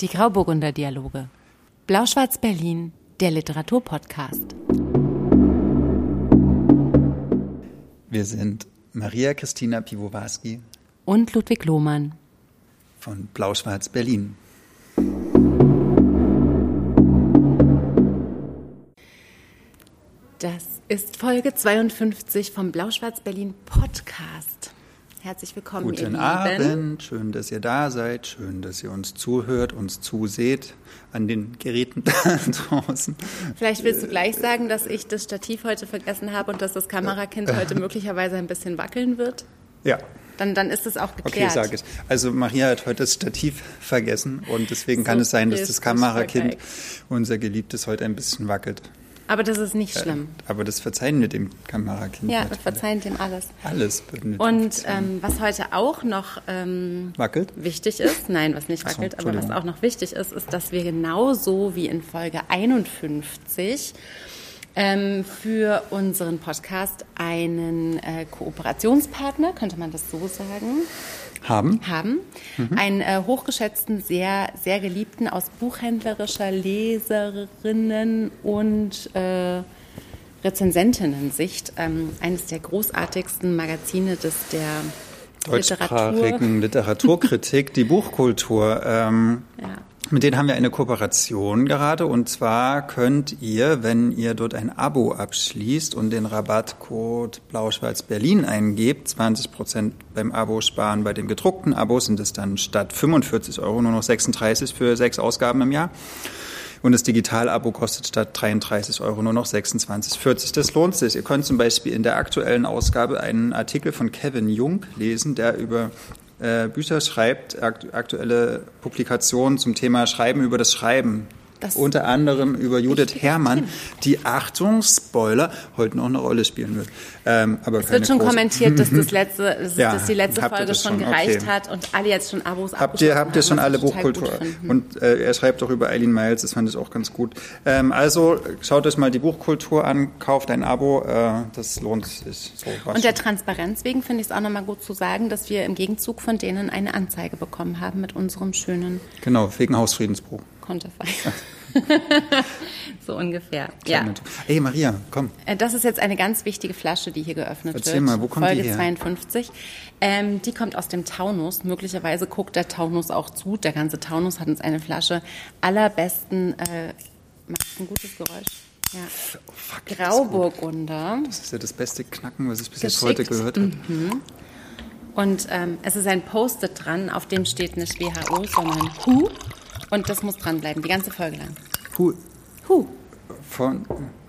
Die Grauburgunder Dialoge. Blau-Schwarz Berlin, der Literaturpodcast. Wir sind Maria Christina Piwowarski und Ludwig Lohmann von Blau-Schwarz Berlin. Das ist Folge 52 vom Blau-Schwarz Berlin Podcast. Herzlich willkommen. Guten Abend, schön, dass ihr da seid, schön, dass ihr uns zuhört, uns zuseht an den Geräten da draußen. Vielleicht willst du gleich sagen, dass ich das Stativ heute vergessen habe und dass das Kamerakind heute möglicherweise ein bisschen wackeln wird? Ja. Dann, dann ist es auch geklärt. Okay, sage ich. Also Maria hat heute das Stativ vergessen und deswegen so kann es sein, dass das Kamerakind, unser Geliebtes, heute ein bisschen wackelt. Aber das ist nicht schlimm. Äh, aber das verzeihen wir dem Kamerakind. Ja, wir verzeihen dem alles. Alles. Und ähm, was heute auch noch ähm, wackelt? wichtig ist, nein, was nicht wackelt, so, aber was auch noch wichtig ist, ist, dass wir genauso wie in Folge 51 ähm, für unseren Podcast einen äh, Kooperationspartner, könnte man das so sagen, haben. Haben. Mhm. Einen äh, hochgeschätzten, sehr, sehr geliebten aus buchhändlerischer Leserinnen und äh, Rezensentinnen-Sicht ähm, eines der großartigsten Magazine des der deutschsprachigen Literatur. Literaturkritik, die Buchkultur. Ähm, ja. Mit denen haben wir eine Kooperation gerade und zwar könnt ihr, wenn ihr dort ein Abo abschließt und den Rabattcode Blau-Schwarz Berlin eingebt, 20 Prozent beim Abo sparen. Bei den gedruckten Abos sind es dann statt 45 Euro nur noch 36 für sechs Ausgaben im Jahr. Und das Digital-Abo kostet statt 33 Euro nur noch 26,40. Das lohnt sich. Ihr könnt zum Beispiel in der aktuellen Ausgabe einen Artikel von Kevin Jung lesen, der über Bücher schreibt, aktuelle Publikationen zum Thema Schreiben über das Schreiben. Das unter anderem über Judith Herrmann, die Achtung, Spoiler, heute noch eine Rolle spielen wird. Ähm, aber es wird schon große. kommentiert, dass, das letzte, dass, ja, dass die letzte Folge schon gereicht okay. hat und alle jetzt schon Abos Habt ihr, habt ihr schon alle Buchkultur? Und äh, er schreibt auch über Eileen Miles, das fand ich auch ganz gut. Ähm, also schaut euch mal die Buchkultur an, kauft ein Abo, äh, das lohnt sich. So und der Transparenz wegen finde ich es auch nochmal gut zu sagen, dass wir im Gegenzug von denen eine Anzeige bekommen haben mit unserem schönen... Genau, wegen Hausfriedensbruch. Konterfei. so ungefähr. Ja. Hey Maria, komm. Äh, das ist jetzt eine ganz wichtige Flasche, die hier geöffnet Erzähl wird. mal, wo kommt Folge die her? 52. Ähm, die kommt aus dem Taunus. Möglicherweise guckt der Taunus auch zu. Der ganze Taunus hat uns eine Flasche allerbesten. Äh, macht ein gutes Geräusch. Ja. Oh, fuck, Grauburgunder. Das ist ja das beste Knacken, was ich bis jetzt heute gehört habe. Mhm. Und ähm, es ist ein Post-it dran, auf dem steht nicht WHO, sondern WHO. Und das muss dranbleiben, die ganze Folge lang. Who? Who? Von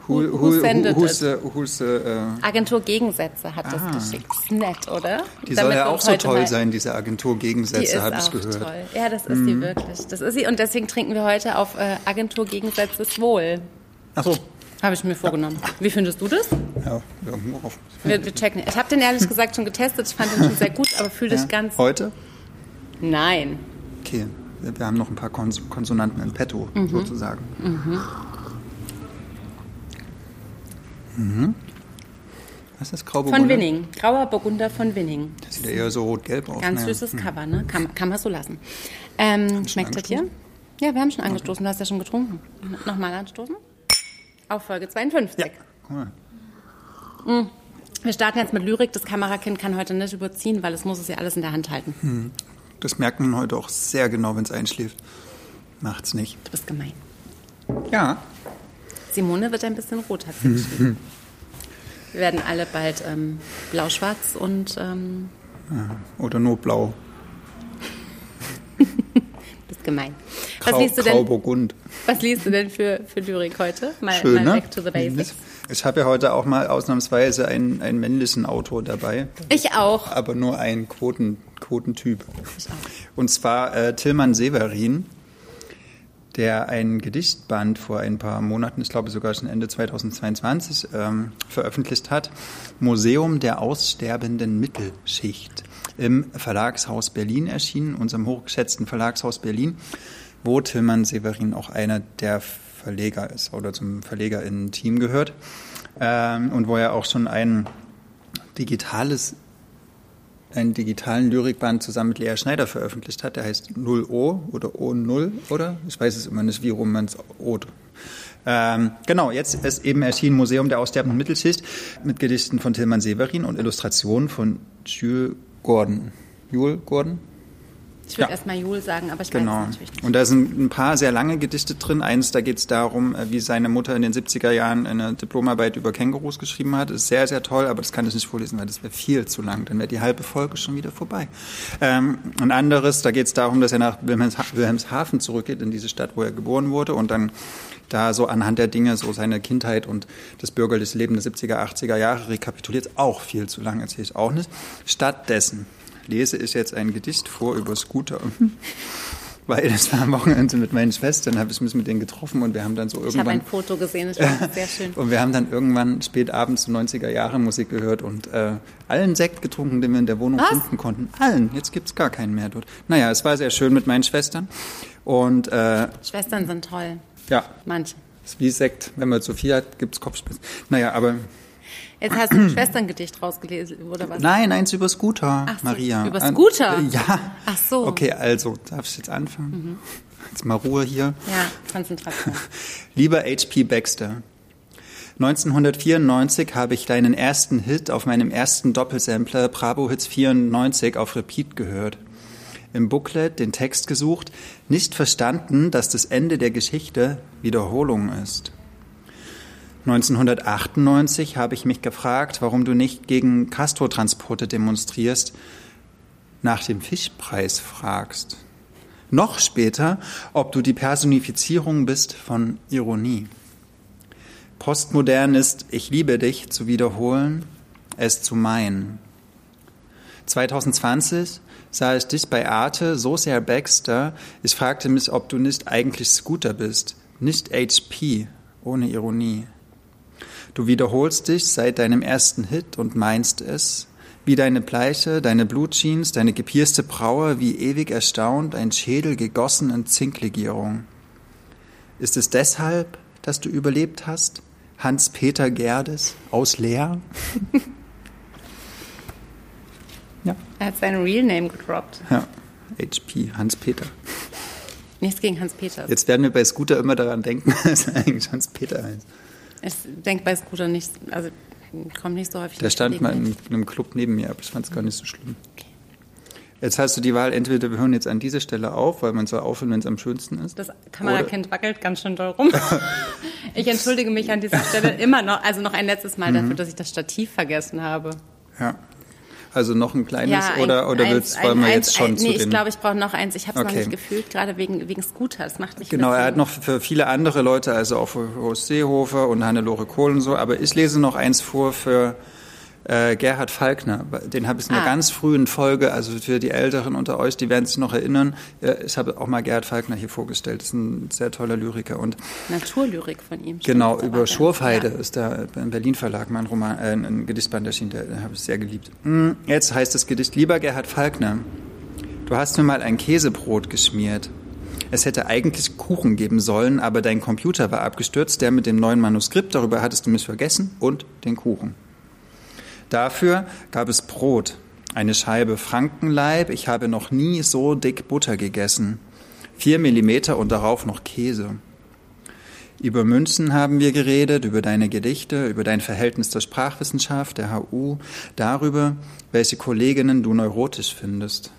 Who, who, who sendet who's the, who's uh Agentur Gegensätze hat ah. das geschickt. Ist nett, oder? Die Damit soll ja auch so toll sein, diese Agentur Gegensätze, habe ich gehört. Toll. Ja, das ist mhm. sie wirklich. Das ist sie und deswegen trinken wir heute auf äh, Agentur Gegensätzes Wohl. Ach so. Habe ich mir vorgenommen. Wie findest du das? Ja, irgendwo auf. Wir, wir checken. Ich habe den ehrlich gesagt schon getestet. Ich fand den schon sehr gut, aber fühle ja. dich ganz. Heute? Nein. Okay wir haben noch ein paar Kons Konsonanten in petto, mhm. sozusagen. Mhm. Mhm. Was ist das Grauburgunder? Von Winning. Grauer Burgunder von Winning. Das sieht ja eher so rot-gelb aus. Ganz ne? süßes mhm. Cover, ne? Kann, kann man so lassen. Ähm, schmeckt das hier? Ja, wir haben schon angestoßen. Okay. Du hast ja schon getrunken. Nochmal anstoßen. Auf Folge 52. Ja. Cool. Mhm. Wir starten jetzt mit Lyrik. Das Kamerakind kann heute nicht überziehen, weil es muss es ja alles in der Hand halten. Mhm. Das merkt man heute auch sehr genau, wenn es einschläft. Macht's nicht. Du bist gemein. Ja. Simone wird ein bisschen rot, hat sie geschrieben. Wir werden alle bald ähm, blau-schwarz und. Ähm, oder nur blau. du bist gemein. Grau, was liest du denn? Was liest du denn für, für Lyrik heute? Mal, Schön, mal ne? back to the basics. Ich habe ja heute auch mal ausnahmsweise einen, einen männlichen Autor dabei. Ich auch. Aber nur einen Quoten, Quotentyp. Ich auch. Und zwar äh, Tillmann Severin, der ein Gedichtband vor ein paar Monaten, ich glaube sogar schon Ende 2022, ähm, veröffentlicht hat. Museum der aussterbenden Mittelschicht. Im Verlagshaus Berlin erschienen, unserem hochgeschätzten Verlagshaus Berlin, wo Tillmann Severin auch einer der Verleger ist oder zum VerlegerInnen-Team gehört ähm, und wo er auch schon ein digitales einen digitalen Lyrikband zusammen mit Lea Schneider veröffentlicht hat. Der heißt 0O oder O0, oder? Ich weiß es immer nicht, wie rum man es ot. Ähm, genau, jetzt ist eben erschienen Museum der aussterbenden Mittelschicht mit Gedichten von Tilman Severin und Illustrationen von Jules Gordon. Jules Gordon? Ich würde ja. erstmal Jul sagen, aber ich genau. weiß es natürlich nicht. Und da sind ein paar sehr lange Gedichte drin. Eins, da geht es darum, äh, wie seine Mutter in den 70er Jahren eine Diplomarbeit über Kängurus geschrieben hat. Ist sehr, sehr toll, aber das kann ich nicht vorlesen, weil das wäre viel zu lang. Dann wäre die halbe Folge schon wieder vorbei. Ähm, ein anderes, da geht es darum, dass er nach Wilhelmshaven zurückgeht, in diese Stadt, wo er geboren wurde und dann da so anhand der Dinge so seine Kindheit und das bürgerliche Leben der 70er, 80er Jahre rekapituliert. Auch viel zu lang, erzähle ich auch nicht. Stattdessen lese ich jetzt ein Gedicht vor über Scooter. Weil das war am Wochenende mit meinen Schwestern, habe ich mich mit denen getroffen und wir haben dann so irgendwann. Ich habe ein Foto gesehen, das war sehr schön. und wir haben dann irgendwann spät abends so 90er Jahre Musik gehört und äh, allen Sekt getrunken, den wir in der Wohnung Was? finden konnten. Allen. Jetzt gibt es gar keinen mehr dort. Naja, es war sehr schön mit meinen Schwestern. Und, äh, Schwestern sind toll. Ja. Manche. Es ist wie Sekt. Wenn man zu viel hat, gibt es Kopfschmerzen. Naja, aber Jetzt hast du ein Schwesterngedicht rausgelesen, oder was? Nein, eins über Scooter, Ach so, Maria. Über Scooter? Ja. Ach so. Okay, also, darf ich jetzt anfangen? Mhm. Jetzt mal Ruhe hier. Ja, Konzentration. Lieber H.P. Baxter, 1994 habe ich deinen ersten Hit auf meinem ersten Doppelsampler Bravo Hits 94 auf Repeat gehört. Im Booklet den Text gesucht, nicht verstanden, dass das Ende der Geschichte Wiederholung ist. 1998 habe ich mich gefragt, warum du nicht gegen Castro-Transporte demonstrierst, nach dem Fischpreis fragst. Noch später, ob du die Personifizierung bist von Ironie. Postmodern ist, ich liebe dich zu wiederholen, es zu meinen. 2020 sah ich dich bei Arte so sehr Baxter, ich fragte mich, ob du nicht eigentlich Scooter bist, nicht HP, ohne Ironie. Du wiederholst dich seit deinem ersten Hit und meinst es, wie deine Bleiche, deine Blutjeans, deine gepierste Braue, wie ewig erstaunt, ein Schädel gegossen in Zinklegierung. Ist es deshalb, dass du überlebt hast? Hans-Peter Gerdes aus Leer? ja. Er hat seinen Real Name gedroppt. Ja, HP, Hans-Peter. Nichts gegen Hans-Peter. Jetzt werden wir bei Scooter immer daran denken, dass er eigentlich Hans-Peter heißt. Ich denke bei Scooter nicht, also kommt nicht so häufig. Der stand mal in einem Club neben mir, aber ich fand es gar nicht so schlimm. Okay. Jetzt hast du die Wahl, entweder wir hören jetzt an dieser Stelle auf, weil man soll aufhören, wenn es am schönsten ist. Das Kamerakind wackelt ganz schön doll rum. ich entschuldige mich an dieser Stelle immer noch, also noch ein letztes Mal mhm. dafür, dass ich das Stativ vergessen habe. Ja. Also noch ein kleines ja, ein, oder, oder willst, wollen wir jetzt schon ein, zu nee, den... ich glaube, ich brauche noch eins. Ich habe es okay. noch nicht gefühlt, gerade wegen, wegen Scooter. Das macht mich Genau, er hat noch für viele andere Leute, also auch für Horst Seehofer und Hannelore Kohl und so, aber ich lese noch eins vor für äh, Gerhard Falkner. Den habe ich in einer ah. ganz frühen Folge, also für die Älteren unter euch, die werden sich noch erinnern. Ich habe auch mal Gerhard Falkner hier vorgestellt. Das ist ein sehr toller Lyriker. Und Naturlyrik von ihm. Genau, über Schurfheide ja. ist da im Berlin Verlag mein Roman, äh, ein Gedichtband erschienen, der, der habe ich sehr geliebt. Hm, jetzt heißt das Gedicht, lieber Gerhard Falkner, du hast mir mal ein Käsebrot geschmiert. Es hätte eigentlich Kuchen geben sollen, aber dein Computer war abgestürzt, der mit dem neuen Manuskript, darüber hattest du mich vergessen, und den Kuchen. Dafür gab es Brot, eine Scheibe Frankenleib. Ich habe noch nie so dick Butter gegessen. Vier Millimeter und darauf noch Käse. Über Münzen haben wir geredet, über deine Gedichte, über dein Verhältnis zur Sprachwissenschaft, der HU, darüber, welche Kolleginnen du neurotisch findest.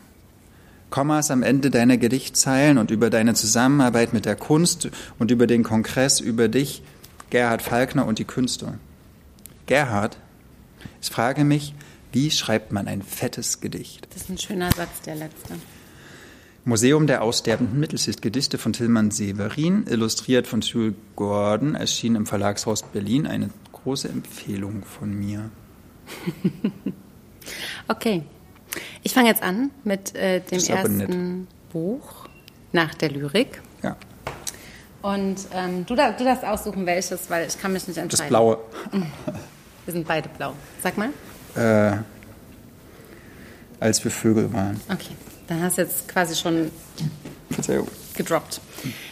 Kommas am Ende deiner Gedichtzeilen und über deine Zusammenarbeit mit der Kunst und über den Kongress über dich, Gerhard Falkner und die Künste. Gerhard, ich frage mich, wie schreibt man ein fettes Gedicht? Das ist ein schöner Satz, der letzte. Museum der aussterbenden Mittelschicht, Gedichte von Tillmann Severin, illustriert von Jules Gordon, erschien im Verlagshaus Berlin. Eine große Empfehlung von mir. okay. Ich fange jetzt an mit äh, dem ersten Buch nach der Lyrik. Ja. Und ähm, du, du darfst aussuchen, welches, weil ich kann mich nicht entscheiden. Das Blaue. Wir sind beide blau. Sag mal. Äh, als wir Vögel waren. Okay, dann hast du jetzt quasi schon gedroppt.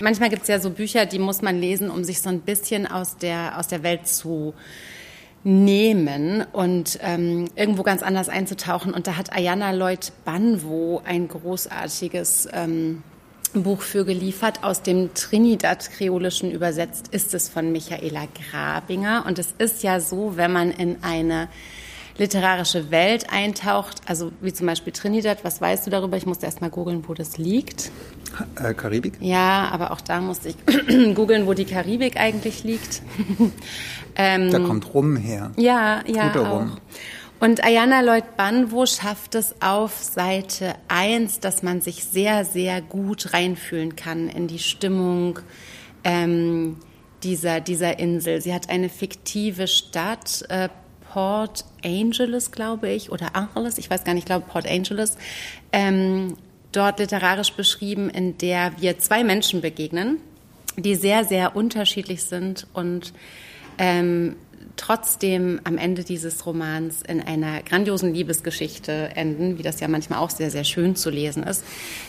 Manchmal gibt es ja so Bücher, die muss man lesen, um sich so ein bisschen aus der, aus der Welt zu nehmen und ähm, irgendwo ganz anders einzutauchen. Und da hat Ayana Lloyd Banwo ein großartiges ähm, Buch für geliefert. Aus dem Trinidad-Kreolischen übersetzt ist es von Michaela Grabinger. Und es ist ja so, wenn man in eine literarische Welt eintaucht, also wie zum Beispiel Trinidad, was weißt du darüber? Ich musste erst mal googeln, wo das liegt. Äh, Karibik? Ja, aber auch da musste ich googeln, wo die Karibik eigentlich liegt. ähm, da kommt Rum her. Ja, ja. Guter Rum. Und Ayana Lloyd Banwo schafft es auf Seite 1, dass man sich sehr, sehr gut reinfühlen kann in die Stimmung ähm, dieser, dieser Insel. Sie hat eine fiktive Stadt, äh, Port Angeles, glaube ich, oder Angeles, ich weiß gar nicht, ich glaube Port Angeles, ähm, dort literarisch beschrieben, in der wir zwei Menschen begegnen, die sehr, sehr unterschiedlich sind und ähm, trotzdem am Ende dieses Romans in einer grandiosen Liebesgeschichte enden, wie das ja manchmal auch sehr, sehr schön zu lesen ist.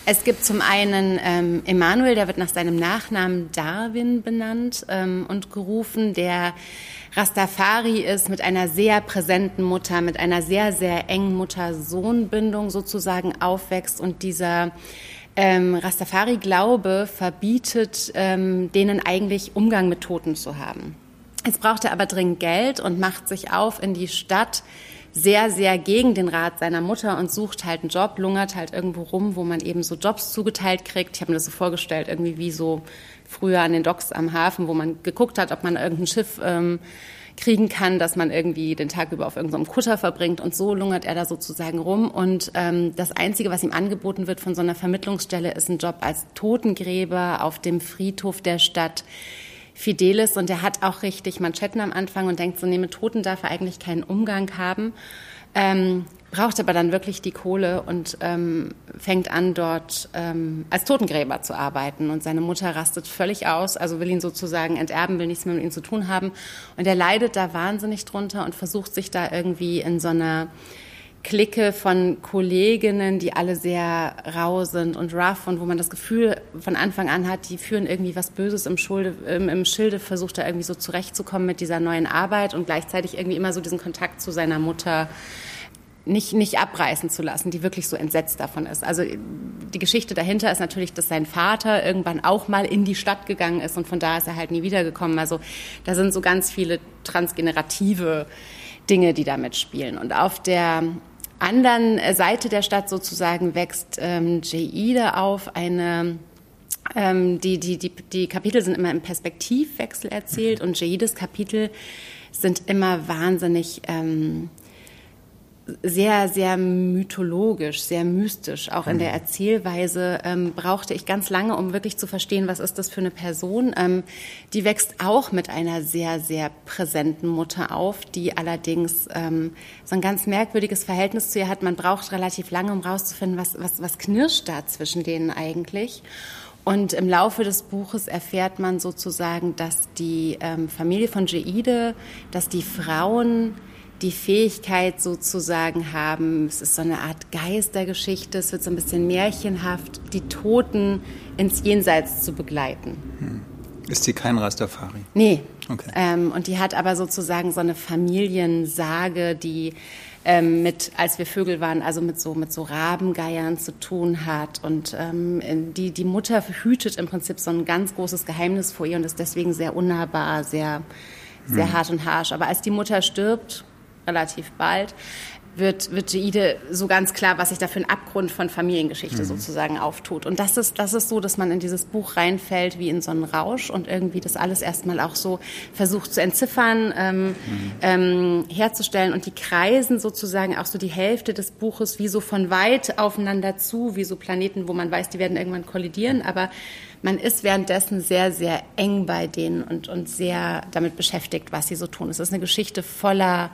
Es gibt zum einen ähm, Emanuel, der wird nach seinem Nachnamen Darwin benannt ähm, und gerufen, der Rastafari ist, mit einer sehr präsenten Mutter, mit einer sehr, sehr engen Mutter-Sohn-Bindung sozusagen aufwächst und dieser ähm, Rastafari-Glaube verbietet ähm, denen eigentlich Umgang mit Toten zu haben. Jetzt braucht er aber dringend Geld und macht sich auf in die Stadt, sehr, sehr gegen den Rat seiner Mutter und sucht halt einen Job, lungert halt irgendwo rum, wo man eben so Jobs zugeteilt kriegt. Ich habe mir das so vorgestellt, irgendwie wie so früher an den Docks am Hafen, wo man geguckt hat, ob man irgendein Schiff ähm, kriegen kann, dass man irgendwie den Tag über auf irgendeinem Kutter verbringt. Und so lungert er da sozusagen rum. Und ähm, das Einzige, was ihm angeboten wird von so einer Vermittlungsstelle, ist ein Job als Totengräber auf dem Friedhof der Stadt Fidelis. Und er hat auch richtig Manschetten am Anfang und denkt so, nee, mit Toten darf er eigentlich keinen Umgang haben. Ähm, braucht aber dann wirklich die Kohle und ähm, fängt an, dort ähm, als Totengräber zu arbeiten. Und seine Mutter rastet völlig aus, also will ihn sozusagen enterben, will nichts mehr mit ihm zu tun haben. Und er leidet da wahnsinnig drunter und versucht sich da irgendwie in so einer Clique von Kolleginnen, die alle sehr rau sind und rough und wo man das Gefühl von Anfang an hat, die führen irgendwie was Böses im, Schulde, im, im Schilde, versucht er irgendwie so zurechtzukommen mit dieser neuen Arbeit und gleichzeitig irgendwie immer so diesen Kontakt zu seiner Mutter nicht, nicht abreißen zu lassen, die wirklich so entsetzt davon ist. Also die Geschichte dahinter ist natürlich, dass sein Vater irgendwann auch mal in die Stadt gegangen ist und von da ist er halt nie wiedergekommen. Also da sind so ganz viele transgenerative Dinge, die da mitspielen. Und auf der anderen Seite der Stadt sozusagen wächst ähm, Jeide auf, eine ähm, die, die, die, die Kapitel sind immer im Perspektivwechsel erzählt und Jeides Kapitel sind immer wahnsinnig ähm, sehr, sehr mythologisch, sehr mystisch. Auch in der mhm. Erzählweise ähm, brauchte ich ganz lange, um wirklich zu verstehen, was ist das für eine Person. Ähm, die wächst auch mit einer sehr, sehr präsenten Mutter auf, die allerdings ähm, so ein ganz merkwürdiges Verhältnis zu ihr hat. Man braucht relativ lange, um rauszufinden, was, was, was knirscht da zwischen denen eigentlich. Und im Laufe des Buches erfährt man sozusagen, dass die ähm, Familie von Jeide, dass die Frauen die Fähigkeit sozusagen haben, es ist so eine Art Geistergeschichte, es wird so ein bisschen märchenhaft, die Toten ins Jenseits zu begleiten. Hm. Ist sie kein Rastafari? Nee. Okay. Ähm, und die hat aber sozusagen so eine Familiensage, die ähm, mit, als wir Vögel waren, also mit so, mit so Rabengeiern zu tun hat. Und ähm, die, die Mutter hütet im Prinzip so ein ganz großes Geheimnis vor ihr und ist deswegen sehr unnahbar, sehr, sehr hm. hart und harsh. Aber als die Mutter stirbt, relativ bald, wird, wird Jeide so ganz klar, was sich da für ein Abgrund von Familiengeschichte mhm. sozusagen auftut. Und das ist, das ist so, dass man in dieses Buch reinfällt wie in so einen Rausch und irgendwie das alles erstmal auch so versucht zu entziffern, ähm, mhm. ähm, herzustellen. Und die kreisen sozusagen auch so die Hälfte des Buches wie so von weit aufeinander zu, wie so Planeten, wo man weiß, die werden irgendwann kollidieren, aber man ist währenddessen sehr, sehr eng bei denen und, und sehr damit beschäftigt, was sie so tun. Es ist eine Geschichte voller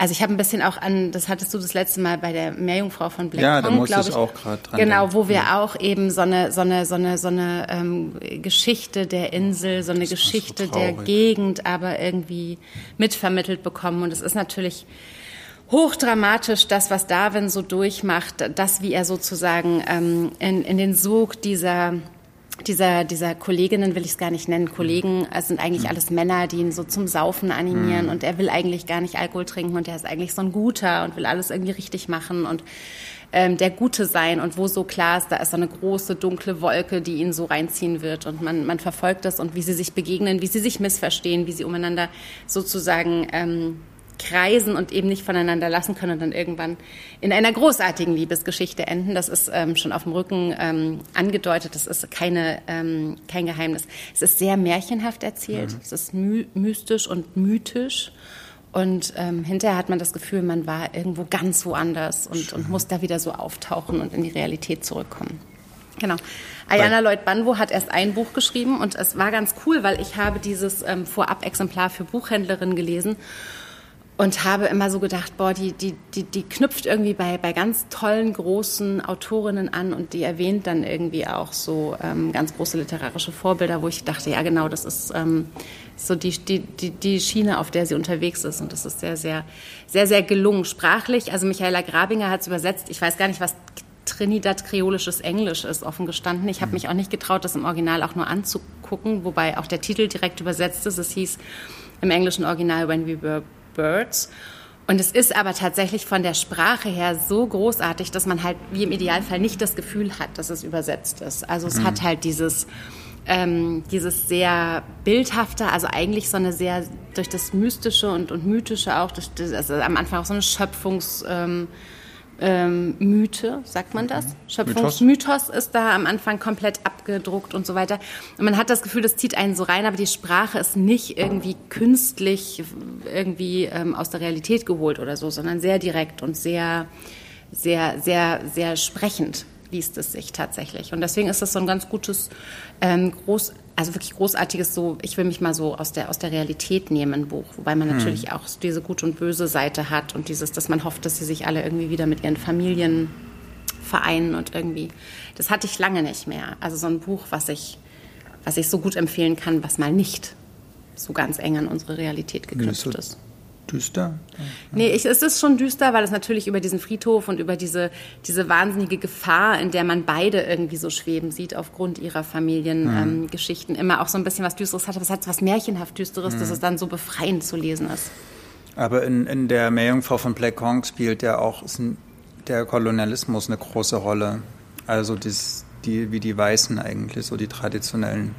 also ich habe ein bisschen auch an, das hattest du das letzte Mal bei der Meerjungfrau von Black Ja, da musste ich auch gerade dran. Genau, wo wir ja. auch eben so eine so eine so eine so eine ähm, Geschichte der Insel, so eine Geschichte so der Gegend, aber irgendwie mitvermittelt bekommen. Und es ist natürlich hochdramatisch, das, was Darwin so durchmacht, das, wie er sozusagen ähm, in, in den Sog dieser dieser, dieser Kolleginnen will ich es gar nicht nennen. Kollegen, es sind eigentlich alles Männer, die ihn so zum Saufen animieren und er will eigentlich gar nicht Alkohol trinken und er ist eigentlich so ein Guter und will alles irgendwie richtig machen und ähm, der Gute sein und wo so klar ist, da ist so eine große dunkle Wolke, die ihn so reinziehen wird und man, man verfolgt das und wie sie sich begegnen, wie sie sich missverstehen, wie sie umeinander sozusagen ähm, kreisen und eben nicht voneinander lassen können und dann irgendwann in einer großartigen Liebesgeschichte enden. Das ist ähm, schon auf dem Rücken ähm, angedeutet. Das ist keine, ähm, kein Geheimnis. Es ist sehr märchenhaft erzählt. Mhm. Es ist my mystisch und mythisch. Und ähm, hinterher hat man das Gefühl, man war irgendwo ganz woanders und, und muss da wieder so auftauchen und in die Realität zurückkommen. Genau. Ayana Lloyd Banwo hat erst ein Buch geschrieben und es war ganz cool, weil ich habe dieses ähm, Vorab-Exemplar für Buchhändlerinnen gelesen und habe immer so gedacht, boah, die, die, die, die knüpft irgendwie bei, bei ganz tollen, großen Autorinnen an und die erwähnt dann irgendwie auch so ähm, ganz große literarische Vorbilder, wo ich dachte, ja genau, das ist ähm, so die, die, die, die Schiene, auf der sie unterwegs ist und das ist sehr, sehr, sehr, sehr gelungen. Sprachlich, also Michaela Grabinger hat es übersetzt, ich weiß gar nicht, was Trinidad-kreolisches Englisch ist, offen gestanden. Ich habe mich auch nicht getraut, das im Original auch nur anzugucken, wobei auch der Titel direkt übersetzt ist. Es hieß im englischen Original When We Were Birds. Und es ist aber tatsächlich von der Sprache her so großartig, dass man halt wie im Idealfall nicht das Gefühl hat, dass es übersetzt ist. Also es mhm. hat halt dieses, ähm, dieses sehr bildhafte, also eigentlich so eine sehr durch das Mystische und, und Mythische auch, durch das, also am Anfang auch so eine Schöpfungs... Ähm, ähm, Mythe, sagt man das? Schöpfungsmythos ist da am Anfang komplett abgedruckt und so weiter. Und man hat das Gefühl, das zieht einen so rein, aber die Sprache ist nicht irgendwie künstlich irgendwie ähm, aus der Realität geholt oder so, sondern sehr direkt und sehr, sehr, sehr, sehr sprechend liest es sich tatsächlich. Und deswegen ist das so ein ganz gutes, ähm, groß, also wirklich großartiges so, ich will mich mal so aus der, aus der Realität nehmen, Buch. Wobei man hm. natürlich auch diese gut und böse Seite hat und dieses, dass man hofft, dass sie sich alle irgendwie wieder mit ihren Familien vereinen und irgendwie, das hatte ich lange nicht mehr. Also so ein Buch, was ich, was ich so gut empfehlen kann, was mal nicht so ganz eng an unsere Realität geknüpft ist düster? Nee, ich, es ist schon düster, weil es natürlich über diesen Friedhof und über diese, diese wahnsinnige Gefahr, in der man beide irgendwie so schweben sieht, aufgrund ihrer Familiengeschichten, mhm. ähm, immer auch so ein bisschen was Düsteres hat. Aber es hat was märchenhaft Düsteres, mhm. dass es dann so befreiend zu lesen ist. Aber in, in der Meerjungfrau von Black Hawk spielt ja auch der Kolonialismus eine große Rolle. Also dies, die, wie die Weißen eigentlich, so die traditionellen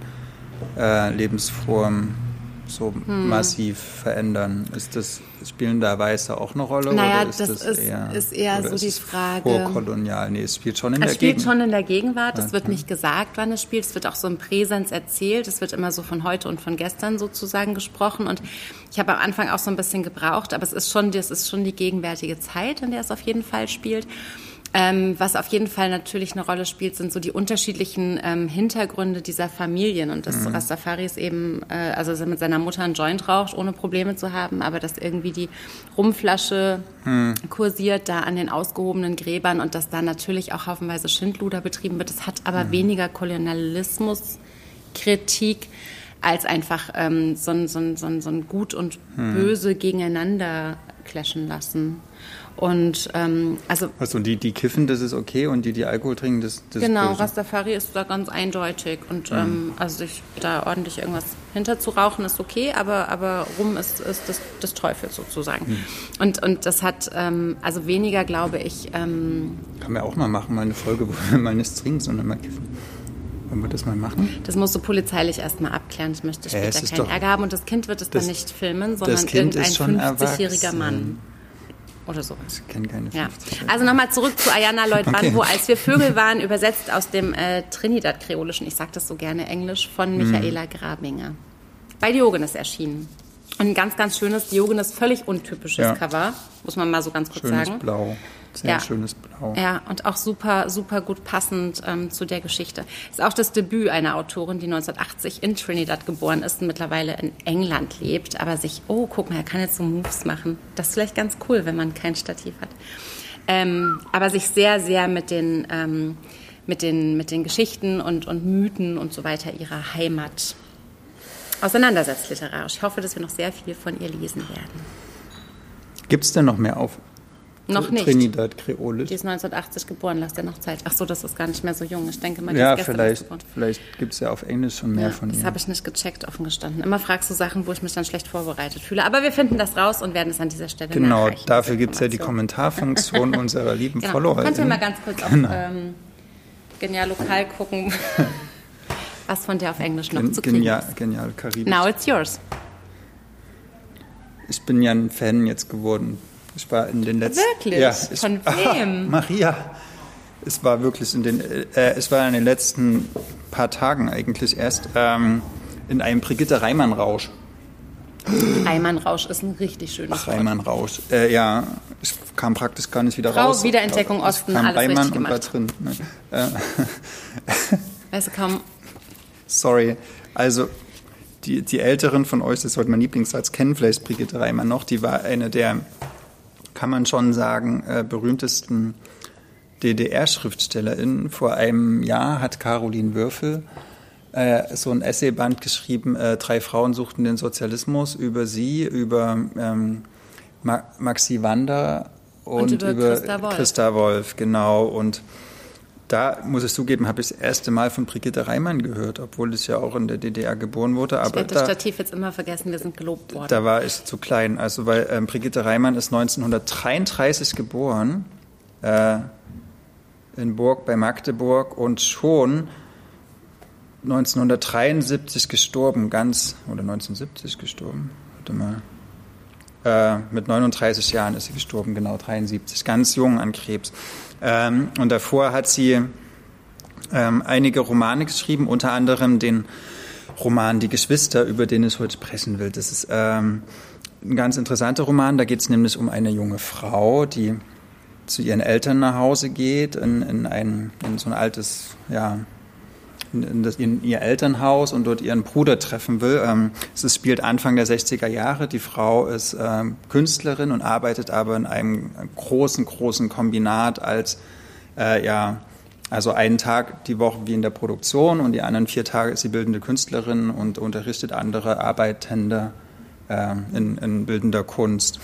äh, Lebensformen so hm. massiv verändern? Ist das, spielen da Weiße auch eine Rolle? Naja, ist das, das ist eher, ist eher so die Frage. Vorkolonial, nee, es spielt schon in es der Gegenwart. Es spielt schon in der Gegenwart, es okay. wird nicht gesagt, wann es spielt, es wird auch so im Präsens erzählt, es wird immer so von heute und von gestern sozusagen gesprochen und ich habe am Anfang auch so ein bisschen gebraucht, aber es ist schon, das ist schon die gegenwärtige Zeit, in der es auf jeden Fall spielt. Ähm, was auf jeden Fall natürlich eine Rolle spielt, sind so die unterschiedlichen ähm, Hintergründe dieser Familien und dass mhm. Rastafaris eben, äh, also mit seiner Mutter einen Joint raucht, ohne Probleme zu haben, aber dass irgendwie die Rumflasche mhm. kursiert da an den ausgehobenen Gräbern und dass da natürlich auch haufenweise Schindluder betrieben wird. Das hat aber mhm. weniger Kolonialismuskritik als einfach ähm, so, ein, so, ein, so, ein, so ein Gut und mhm. Böse gegeneinander clashen lassen. Und ähm, also. Also die, die kiffen, das ist okay und die, die Alkohol trinken, das, das Genau, böse. Rastafari ist da ganz eindeutig. Und mhm. ähm, also sich da ordentlich irgendwas hinter zu rauchen ist okay, aber, aber rum ist, ist des, des Teufels sozusagen. Mhm. Und, und das hat ähm, also weniger, glaube ich. Ähm, Kann man auch mal machen, mal eine Folge, wo wir mal nichts trinken, sondern mal kiffen. Wollen wir das mal machen? Das musst du polizeilich erstmal abklären. Ich möchte später ja, keinen Ärger haben. Und das Kind wird es dann nicht filmen, sondern irgendein 50-jähriger Mann oder sowas. Ich kenne keine ja. Also nochmal zurück zu Ayana Lloyd okay. wo als wir Vögel waren, übersetzt aus dem äh, Trinidad-Kreolischen, ich sage das so gerne Englisch, von mhm. Michaela Grabinger. Bei Diogenes erschienen. Und ein ganz, ganz schönes Diogenes, völlig untypisches ja. Cover, muss man mal so ganz kurz schönes sagen. Blau. Sehr ja. schönes Blau. Ja, und auch super, super gut passend ähm, zu der Geschichte. Ist auch das Debüt einer Autorin, die 1980 in Trinidad geboren ist und mittlerweile in England lebt, aber sich, oh, guck mal, er kann jetzt so Moves machen. Das ist vielleicht ganz cool, wenn man kein Stativ hat. Ähm, aber sich sehr, sehr mit den, ähm, mit den, mit den Geschichten und, und Mythen und so weiter ihrer Heimat auseinandersetzt literarisch. Ich hoffe, dass wir noch sehr viel von ihr lesen werden. Gibt es denn noch mehr auf Noch nicht. Trinidad Kreolisch. Die ist 1980 geboren, lass dir noch Zeit. Ach so, das ist gar nicht mehr so jung. Ich denke mal, die ja, ist gestern vielleicht, geboren. vielleicht gibt es ja auf Englisch schon mehr Ja, von das ihr. habe ich nicht gecheckt, offen gestanden. Immer fragst du Sachen, wo ich mich dann schlecht vorbereitet fühle. Aber wir finden das raus und werden es an dieser Stelle Genau, dafür gibt es ja die. Kommentarfunktion unserer lieben Genau. Follower. Könnt ihr mal ganz kurz Genau. auf ähm, Genial Lokal gucken, was von der auf Englisch noch Gen zu kriegen genial, ist. genial Karibisch. Now it's yours. Ich bin ja ein Fan jetzt geworden. Ich war in den letzten. Wirklich? Ja, ich, Von wem? Maria. Es war wirklich in den. Äh, es war in den letzten paar Tagen eigentlich erst ähm, in einem Brigitte Reimann-Rausch. Reimann-Rausch ist ein richtig schönes Ach, Wort. Reimann-Rausch. Äh, ja, ich kam praktisch gar nicht wieder Frau, raus. Wiederentdeckung Osten, kam alles Reimann richtig und war gemacht. drin. Ne? Äh, Weißt du kaum, Sorry. Also, die, die Älteren von euch, das sollte mein Lieblingssatz kennen, vielleicht Brigitte Reimann noch, die war eine der, kann man schon sagen, äh, berühmtesten DDR-SchriftstellerInnen. Vor einem Jahr hat Caroline Würfel äh, so ein Essayband geschrieben, äh, Drei Frauen suchten den Sozialismus, über sie, über ähm, Ma Maxi Wander und, Und über Christa Wolf. Christa Wolf, genau. Und da muss ich zugeben, habe ich das erste Mal von Brigitte Reimann gehört, obwohl ich ja auch in der DDR geboren wurde. ich Aber werde das da, Stativ jetzt immer vergessen, wir sind gelobt worden. da war ich zu klein. Also weil ähm, Brigitte Reimann ist 1933 geboren äh, in Burg bei Magdeburg und schon 1973 gestorben, ganz oder 1970 gestorben. Warte mal. Äh, mit 39 Jahren ist sie gestorben, genau 73, ganz jung an Krebs. Ähm, und davor hat sie ähm, einige Romane geschrieben, unter anderem den Roman Die Geschwister, über den ich heute sprechen will. Das ist ähm, ein ganz interessanter Roman. Da geht es nämlich um eine junge Frau, die zu ihren Eltern nach Hause geht, in, in, ein, in so ein altes, ja, in, das, in ihr Elternhaus und dort ihren Bruder treffen will. Ähm, es spielt Anfang der 60er Jahre. Die Frau ist ähm, Künstlerin und arbeitet aber in einem großen, großen Kombinat als, äh, ja, also einen Tag die Woche wie in der Produktion und die anderen vier Tage ist sie bildende Künstlerin und unterrichtet andere Arbeitende in, in bildender Kunst.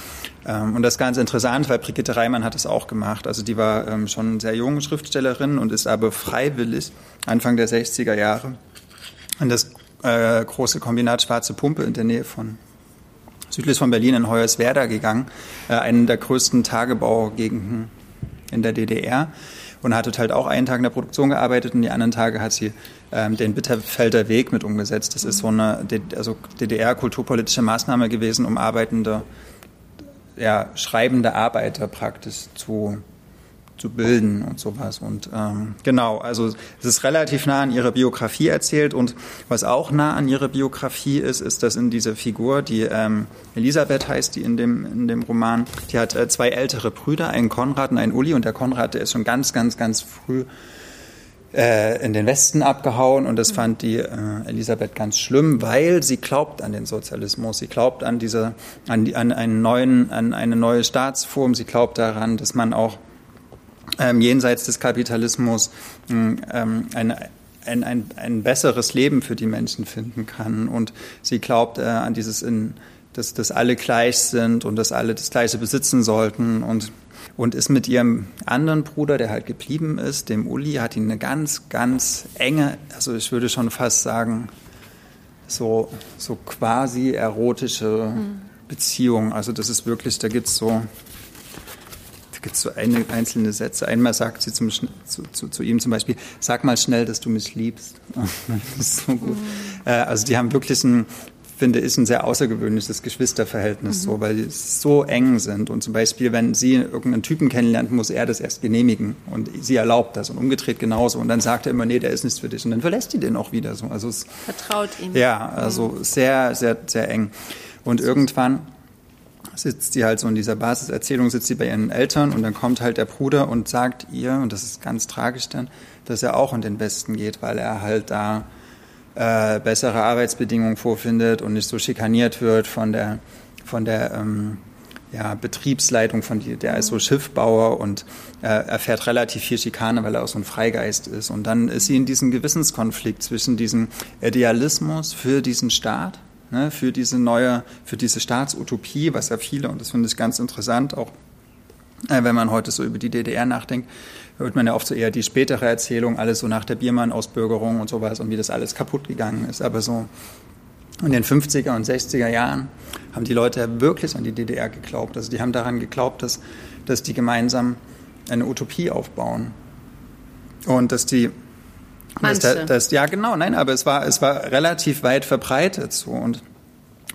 Ähm, und das ist ganz interessant, weil Brigitte Reimann hat es auch gemacht. Also die war ähm, schon sehr junge Schriftstellerin und ist aber freiwillig Anfang der 60er Jahre in das äh, große Kombinat Schwarze Pumpe in der Nähe von südlich von Berlin in Hoyerswerda gegangen, äh, einen der größten Tagebaugegenden in der DDR und hat halt auch einen Tag in der Produktion gearbeitet und die anderen Tage hat sie ähm, den Bitterfelder Weg mit umgesetzt. Das ist so eine also DDR-kulturpolitische Maßnahme gewesen, um arbeitende, ja, schreibende Arbeiter praktisch zu, zu bilden und sowas. Und ähm, genau, also es ist relativ nah an ihrer Biografie erzählt und was auch nah an ihrer Biografie ist, ist, dass in dieser Figur, die ähm, Elisabeth heißt, die in dem, in dem Roman, die hat äh, zwei ältere Brüder, einen Konrad und einen Uli und der Konrad, der ist schon ganz, ganz, ganz früh äh, in den Westen abgehauen und das fand die äh, Elisabeth ganz schlimm, weil sie glaubt an den Sozialismus, sie glaubt an diese, an, die, an einen neuen, an eine neue Staatsform, sie glaubt daran, dass man auch ähm, jenseits des Kapitalismus ähm, ein, ein, ein, ein besseres Leben für die Menschen finden kann. Und sie glaubt äh, an dieses in dass, dass alle gleich sind und dass alle das Gleiche besitzen sollten. Und und ist mit ihrem anderen Bruder, der halt geblieben ist, dem Uli, hat ihn eine ganz, ganz enge, also ich würde schon fast sagen, so, so quasi erotische Beziehung. Also das ist wirklich, da gibt es so, da gibt so eine, einzelne Sätze. Einmal sagt sie zum, zu, zu, zu ihm zum Beispiel, sag mal schnell, dass du mich liebst. Das ist so gut. Äh, also die haben wirklich ein, finde ich, ein sehr außergewöhnliches Geschwisterverhältnis, so, weil die so eng sind. Und zum Beispiel, wenn sie irgendeinen Typen kennenlernt, muss er das erst genehmigen. Und sie erlaubt das und umgedreht genauso. Und dann sagt er immer, nee, der ist nichts für dich. Und dann verlässt die den auch wieder so. Also es, Vertraut ihm. ja, also sehr, sehr, sehr eng. Und irgendwann sitzt sie halt so in dieser Basiserzählung, sitzt sie bei ihren Eltern und dann kommt halt der Bruder und sagt ihr, und das ist ganz tragisch dann, dass er auch in den Westen geht, weil er halt da äh, bessere Arbeitsbedingungen vorfindet und nicht so schikaniert wird von der, von der ähm, ja, Betriebsleitung, von die, der ist so Schiffbauer und äh, erfährt relativ viel Schikane, weil er auch so ein Freigeist ist. Und dann ist sie in diesem Gewissenskonflikt zwischen diesem Idealismus für diesen Staat, ne, für diese neue, für diese Staatsutopie, was ja viele, und das finde ich ganz interessant, auch wenn man heute so über die DDR nachdenkt, hört man ja oft so eher die spätere Erzählung, alles so nach der Biermann-Ausbürgerung und sowas und wie das alles kaputt gegangen ist. Aber so in den 50er und 60er Jahren haben die Leute ja wirklich an die DDR geglaubt. Also die haben daran geglaubt, dass, dass die gemeinsam eine Utopie aufbauen. Und dass die. Dass, dass, ja, genau, nein, aber es war, es war relativ weit verbreitet so und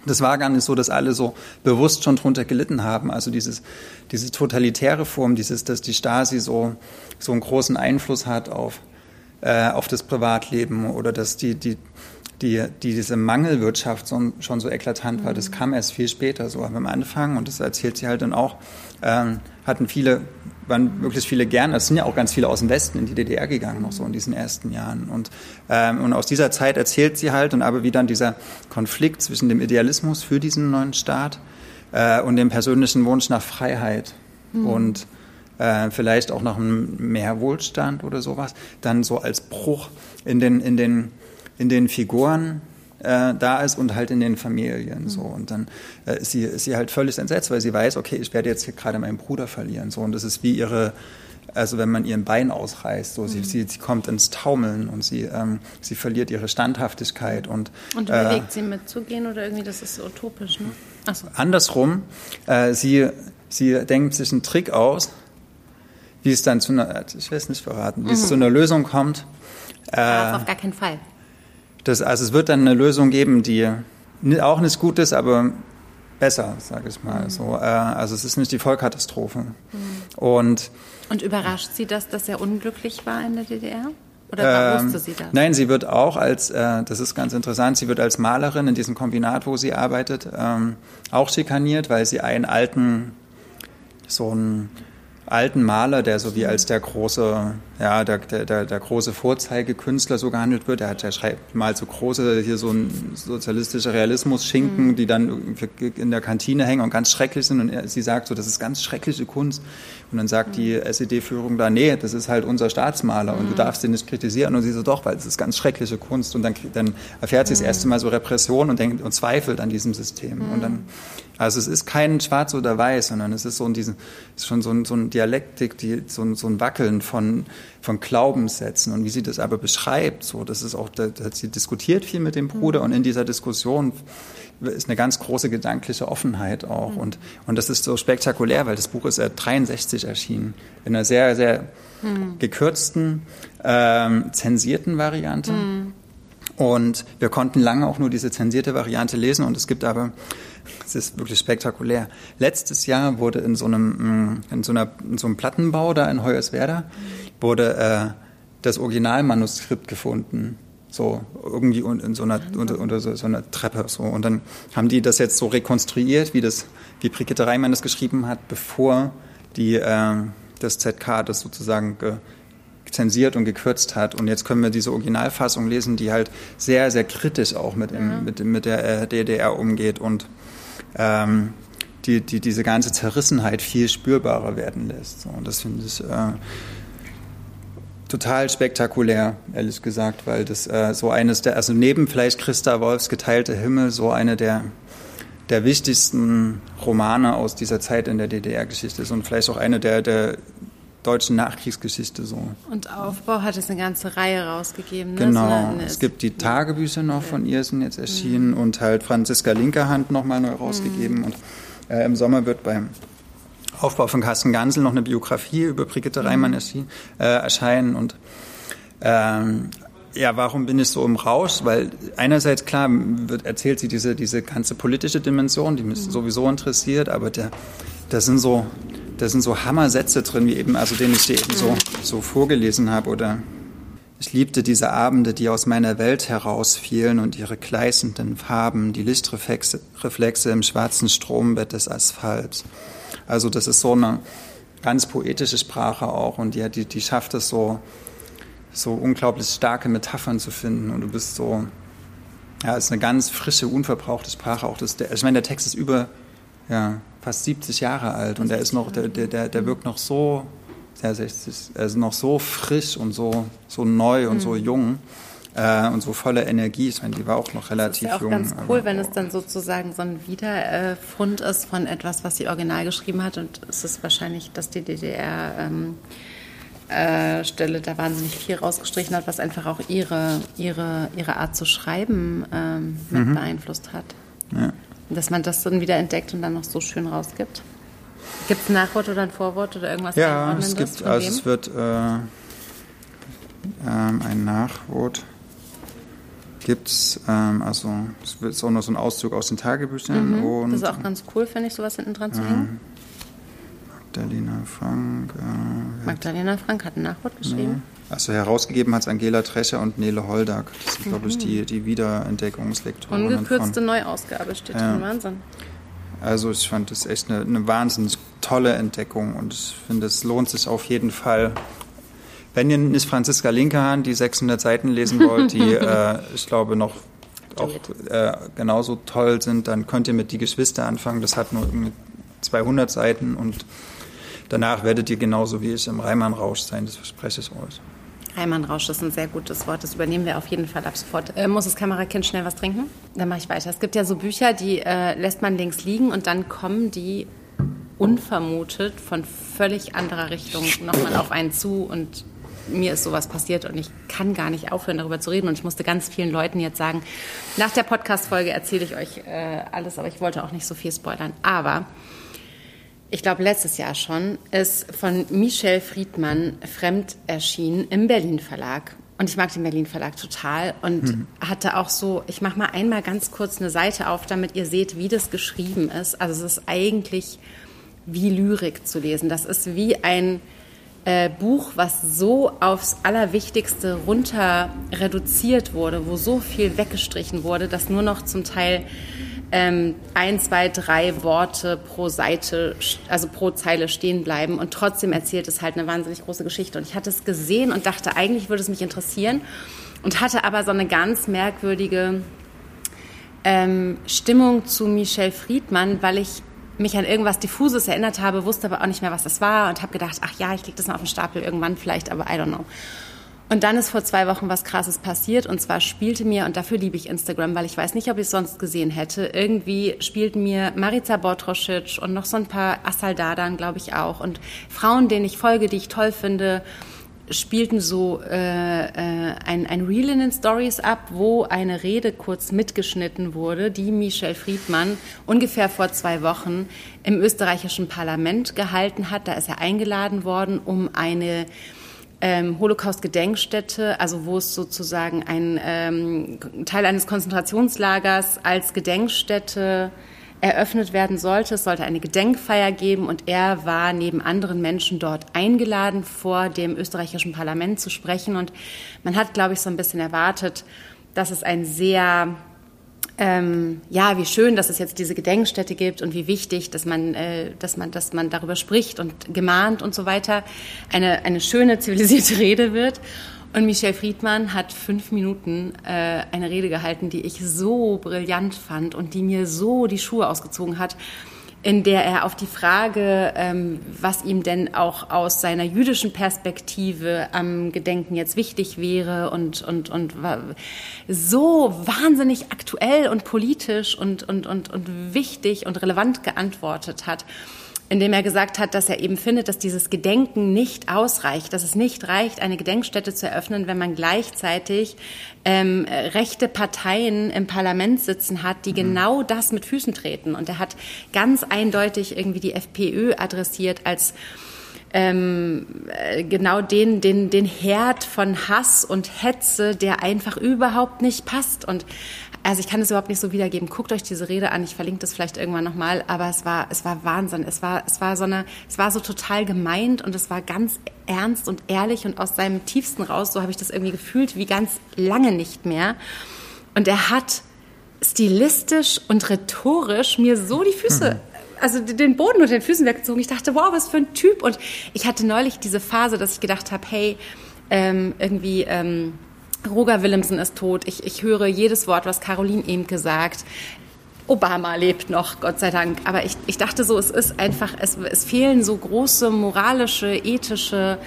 das war gar nicht so, dass alle so bewusst schon drunter gelitten haben. Also dieses, diese totalitäre Form, dieses, dass die Stasi so, so einen großen Einfluss hat auf, äh, auf das Privatleben oder dass die, die, die, die diese Mangelwirtschaft so, schon so eklatant war, das mhm. kam erst viel später, so am Anfang und das erzählt sie halt dann auch, ähm, hatten viele waren möglichst viele gern, es sind ja auch ganz viele aus dem Westen in die DDR gegangen, noch so in diesen ersten Jahren. Und, ähm, und aus dieser Zeit erzählt sie halt und aber wie dann dieser Konflikt zwischen dem Idealismus für diesen neuen Staat äh, und dem persönlichen Wunsch nach Freiheit mhm. und äh, vielleicht auch nach einem mehr Wohlstand oder sowas, dann so als Bruch in den, in den, in den Figuren äh, da ist und halt in den Familien. So. Und dann äh, ist, sie, ist sie halt völlig entsetzt, weil sie weiß, okay, ich werde jetzt hier gerade meinen Bruder verlieren. So. Und das ist wie ihre, also wenn man ihren Bein ausreißt, so, sie, mhm. sie, sie kommt ins Taumeln und sie, ähm, sie verliert ihre Standhaftigkeit. Und, und überlegt äh, sie mitzugehen oder irgendwie, das ist utopisch, ne? So. Andersrum, äh, sie, sie denkt sich einen Trick aus, wie es dann zu einer, ich will es nicht verraten, wie mhm. es zu einer Lösung kommt. Äh, auf gar keinen Fall. Das, also es wird dann eine Lösung geben, die auch nicht gut ist, aber besser, sage ich mal. Mhm. So, äh, also es ist nicht die Vollkatastrophe. Mhm. Und, Und überrascht Sie das, dass er unglücklich war in der DDR? Oder ähm, wusste sie das? Nein, sie wird auch als, äh, das ist ganz interessant, sie wird als Malerin in diesem Kombinat, wo sie arbeitet, ähm, auch schikaniert, weil sie einen alten, so einen alten Maler, der so wie als der große ja, der, der, der große Vorzeigekünstler so gehandelt wird. Er hat, der schreibt mal so große, hier so ein sozialistischer Realismus-Schinken, mhm. die dann in der Kantine hängen und ganz schrecklich sind. Und er, sie sagt so, das ist ganz schreckliche Kunst. Und dann sagt mhm. die SED-Führung da, nee, das ist halt unser Staatsmaler und mhm. du darfst den nicht kritisieren. Und sie so, doch, weil es ist ganz schreckliche Kunst. Und dann, dann erfährt sie das erste Mal so Repression und denkt und zweifelt an diesem System. Und dann, also es ist kein Schwarz oder Weiß, sondern es ist so ein, diesen, ist schon so ein, so ein Dialektik, die, so, ein, so ein Wackeln von, von Glaubenssätzen und wie sie das aber beschreibt, so, das ist auch, da, da sie diskutiert viel mit dem Bruder mhm. und in dieser Diskussion ist eine ganz große gedankliche Offenheit auch mhm. und, und das ist so spektakulär, weil das Buch ist ja 63 erschienen, in einer sehr, sehr mhm. gekürzten, ähm, zensierten Variante. Mhm. Und wir konnten lange auch nur diese zensierte Variante lesen und es gibt aber, es ist wirklich spektakulär. Letztes Jahr wurde in so einem, mm, in so, einer, in so einem Plattenbau da in Hoyerswerda, wurde äh, das Originalmanuskript gefunden. So irgendwie in so einer, unter, unter so, so, einer Treppe. So. Und dann haben die das jetzt so rekonstruiert, wie das, wie Brigitte Reimann das geschrieben hat, bevor die, äh, das ZK das sozusagen ge, zensiert und gekürzt hat. Und jetzt können wir diese Originalfassung lesen, die halt sehr, sehr kritisch auch mit, im, mit, mit der äh, DDR umgeht und ähm, die, die diese ganze Zerrissenheit viel spürbarer werden lässt. Und das finde ich äh, total spektakulär, ehrlich gesagt, weil das äh, so eines der, also neben vielleicht Christa Wolfs Geteilte Himmel, so eine der der wichtigsten Romane aus dieser Zeit in der DDR-Geschichte ist und vielleicht auch eine der, der deutschen Nachkriegsgeschichte so. Und Aufbau hat es eine ganze Reihe rausgegeben. Ne? Genau. So es gibt die Tagebücher noch von ihr sind jetzt erschienen mhm. und halt Franziska Linkerhand nochmal neu rausgegeben mhm. und äh, im Sommer wird beim Aufbau von Carsten Gansel noch eine Biografie über Brigitte mhm. Reimann erschien, äh, erscheinen und ähm, ja, warum bin ich so im Rausch? Weil einerseits, klar, wird, erzählt sie diese, diese ganze politische Dimension, die mich mhm. sowieso interessiert, aber der, das sind so, da sind so Hammersätze drin, wie eben, also den ich dir eben so, so vorgelesen habe oder ich liebte diese Abende, die aus meiner Welt herausfielen und ihre gleißenden Farben, die Lichtreflexe Reflexe im schwarzen Strombett des Asphalts. Also das ist so eine ganz poetische Sprache auch und die, die, die schafft es so, so unglaublich starke Metaphern zu finden und du bist so, ja, es ist eine ganz frische, unverbrauchte Sprache. Auch das, der, ich meine, der Text ist über, ja, fast 70 Jahre alt und der ist noch, der, der, der wirkt noch so, 60, also noch so frisch und so, so neu und mhm. so jung. äh, und so voller Energie. Ich meine, die war auch noch relativ jung. Das ist ja auch ganz cool, wenn es dann sozusagen so ein Wiederfund ist von etwas, was sie original geschrieben hat. Und es ist wahrscheinlich, dass die DDR ähm, äh, Stelle da wahnsinnig viel rausgestrichen hat, was einfach auch ihre, ihre, ihre Art zu schreiben ähm, mit mhm. beeinflusst hat. Ja. Dass man das dann wieder entdeckt und dann noch so schön rausgibt. Gibt es ein Nachwort oder ein Vorwort oder irgendwas? Ja, es gibt, also es wird äh, ähm, ein Nachwort gibt es, ähm, also es ist auch noch so ein Auszug aus den Tagebüchern. Mhm, und, das ist auch ganz cool, finde ich, sowas hinten dran zu hängen. Magdalena Frank. Äh, Magdalena Frank hat ein Nachwort geschrieben. Also herausgegeben hat es Angela Trecher und Nele Holdak. Das sind, mhm. glaube ich, die, die Wiederentdeckungslektoren. Ungekürzte von, Neuausgabe steht ja. drin, Wahnsinn. Also ich fand das echt eine, eine wahnsinnig tolle Entdeckung und ich finde, es lohnt sich auf jeden Fall. Wenn ihr Miss Franziska Linkerhahn die 600 Seiten lesen wollt, die äh, ich glaube noch auch äh, genauso toll sind, dann könnt ihr mit Die Geschwister anfangen. Das hat nur 200 Seiten und danach werdet ihr genauso wie ich im Reimann-Rausch sein, das verspreche ich euch. Reimann-Rausch ist ein sehr gutes Wort, das übernehmen wir auf jeden Fall ab sofort. Äh, muss das Kamerakind schnell was trinken? Dann mache ich weiter. Es gibt ja so Bücher, die äh, lässt man links liegen und dann kommen die unvermutet von völlig anderer Richtung nochmal auf einen zu und mir ist sowas passiert und ich kann gar nicht aufhören, darüber zu reden. Und ich musste ganz vielen Leuten jetzt sagen, nach der Podcast-Folge erzähle ich euch äh, alles, aber ich wollte auch nicht so viel spoilern. Aber ich glaube letztes Jahr schon, ist von Michel Friedmann Fremd erschienen im Berlin Verlag. Und ich mag den Berlin Verlag total und mhm. hatte auch so, ich mache mal einmal ganz kurz eine Seite auf, damit ihr seht, wie das geschrieben ist. Also es ist eigentlich wie Lyrik zu lesen. Das ist wie ein äh, Buch, was so aufs Allerwichtigste runter reduziert wurde, wo so viel weggestrichen wurde, dass nur noch zum Teil ähm, ein, zwei, drei Worte pro Seite, also pro Zeile stehen bleiben und trotzdem erzählt es halt eine wahnsinnig große Geschichte. Und ich hatte es gesehen und dachte, eigentlich würde es mich interessieren und hatte aber so eine ganz merkwürdige ähm, Stimmung zu Michel Friedmann, weil ich mich an irgendwas Diffuses erinnert habe, wusste aber auch nicht mehr, was das war und habe gedacht, ach ja, ich lege das mal auf den Stapel irgendwann vielleicht, aber I don't know. Und dann ist vor zwei Wochen was Krasses passiert. Und zwar spielte mir, und dafür liebe ich Instagram, weil ich weiß nicht, ob ich es sonst gesehen hätte, irgendwie spielten mir Marica Botrosic und noch so ein paar Assaldadan, glaube ich auch. Und Frauen, denen ich folge, die ich toll finde, spielten so äh, äh, ein, ein Reel in den Stories ab, wo eine Rede kurz mitgeschnitten wurde, die Michel Friedmann ungefähr vor zwei Wochen im österreichischen Parlament gehalten hat. Da ist er eingeladen worden, um eine ähm, Holocaust-Gedenkstätte, also wo es sozusagen ein ähm, Teil eines Konzentrationslagers als Gedenkstätte eröffnet werden sollte. Es sollte eine Gedenkfeier geben und er war neben anderen Menschen dort eingeladen, vor dem österreichischen Parlament zu sprechen. Und man hat, glaube ich, so ein bisschen erwartet, dass es ein sehr ähm, ja, wie schön, dass es jetzt diese Gedenkstätte gibt und wie wichtig, dass man, äh, dass man, dass man darüber spricht und gemahnt und so weiter, eine, eine schöne, zivilisierte Rede wird. Und Michel Friedmann hat fünf Minuten äh, eine Rede gehalten, die ich so brillant fand und die mir so die Schuhe ausgezogen hat in der er auf die Frage, ähm, was ihm denn auch aus seiner jüdischen Perspektive am Gedenken jetzt wichtig wäre und, und, und so wahnsinnig aktuell und politisch und, und, und, und wichtig und relevant geantwortet hat indem er gesagt hat, dass er eben findet, dass dieses Gedenken nicht ausreicht, dass es nicht reicht, eine Gedenkstätte zu eröffnen, wenn man gleichzeitig ähm, rechte Parteien im Parlament sitzen hat, die mhm. genau das mit Füßen treten. Und er hat ganz eindeutig irgendwie die FPÖ adressiert als ähm, äh, genau den, den, den Herd von Hass und Hetze, der einfach überhaupt nicht passt. Und also ich kann es überhaupt nicht so wiedergeben. Guckt euch diese Rede an. Ich verlinke das vielleicht irgendwann nochmal. Aber es war, es war Wahnsinn. Es war, es war so eine, es war so total gemeint und es war ganz ernst und ehrlich und aus seinem tiefsten raus. So habe ich das irgendwie gefühlt wie ganz lange nicht mehr. Und er hat stilistisch und rhetorisch mir so die Füße mhm also den Boden unter den Füßen weggezogen. Ich dachte, wow, was für ein Typ. Und ich hatte neulich diese Phase, dass ich gedacht habe, hey, ähm, irgendwie ähm, Roger Willemsen ist tot. Ich, ich höre jedes Wort, was Caroline Emke sagt. Obama lebt noch, Gott sei Dank. Aber ich, ich dachte so, es ist einfach, es, es fehlen so große moralische, ethische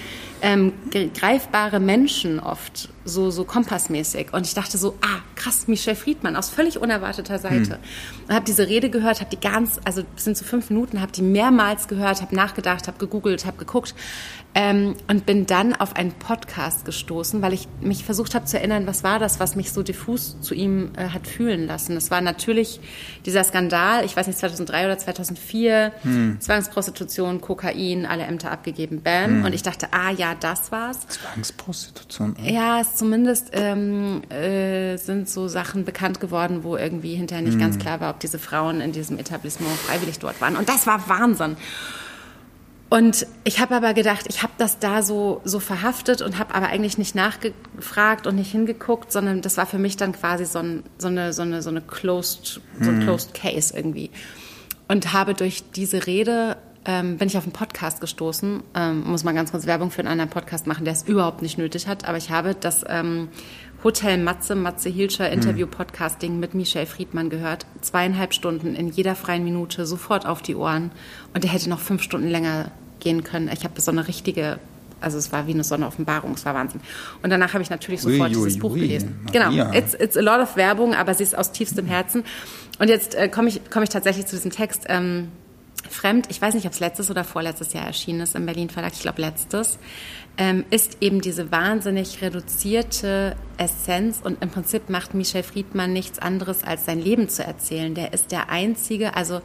ähm, greifbare Menschen oft, so, so kompassmäßig. Und ich dachte so, ah, krass, Michel Friedmann aus völlig unerwarteter Seite. Hm. Und habe diese Rede gehört, habe die ganz, also sind so fünf Minuten, habe die mehrmals gehört, habe nachgedacht, habe gegoogelt, habe geguckt. Ähm, und bin dann auf einen Podcast gestoßen, weil ich mich versucht habe zu erinnern, was war das, was mich so diffus zu ihm äh, hat fühlen lassen. Es war natürlich dieser Skandal, ich weiß nicht, 2003 oder 2004, hm. Zwangsprostitution, Kokain, alle Ämter abgegeben, bam. Hm. Und ich dachte, ah ja, das war's. Zwangsprostitution? Ja, es zumindest ähm, äh, sind so Sachen bekannt geworden, wo irgendwie hinterher nicht hm. ganz klar war, ob diese Frauen in diesem Etablissement freiwillig dort waren. Und das war Wahnsinn. Und ich habe aber gedacht, ich habe das da so, so verhaftet und habe aber eigentlich nicht nachgefragt und nicht hingeguckt, sondern das war für mich dann quasi so, ein, so, eine, so, eine, so, eine closed, so ein mhm. Closed Case irgendwie. Und habe durch diese Rede, ähm, bin ich auf einen Podcast gestoßen, ähm, muss mal ganz kurz Werbung für einen anderen Podcast machen, der es überhaupt nicht nötig hat, aber ich habe das ähm, Hotel Matze, Matze Hilscher Interview-Podcasting mit Michelle Friedmann gehört. Zweieinhalb Stunden in jeder freien Minute, sofort auf die Ohren. Und der hätte noch fünf Stunden länger gehen können. Ich habe so eine richtige also es war wie eine Sonneoffenbarung, es war Wahnsinn. Und danach habe ich natürlich sofort ui, dieses ui, Buch ui, gelesen. Maria. Genau, it's, it's a lot of Werbung, aber sie ist aus tiefstem Herzen. Und jetzt äh, komme ich, komm ich tatsächlich zu diesem Text. Ähm, Fremd, ich weiß nicht, ob es letztes oder vorletztes Jahr erschienen ist im Berlin Verlag, ich glaube letztes, ähm, ist eben diese wahnsinnig reduzierte Essenz und im Prinzip macht Michel Friedmann nichts anderes, als sein Leben zu erzählen. Der ist der Einzige, also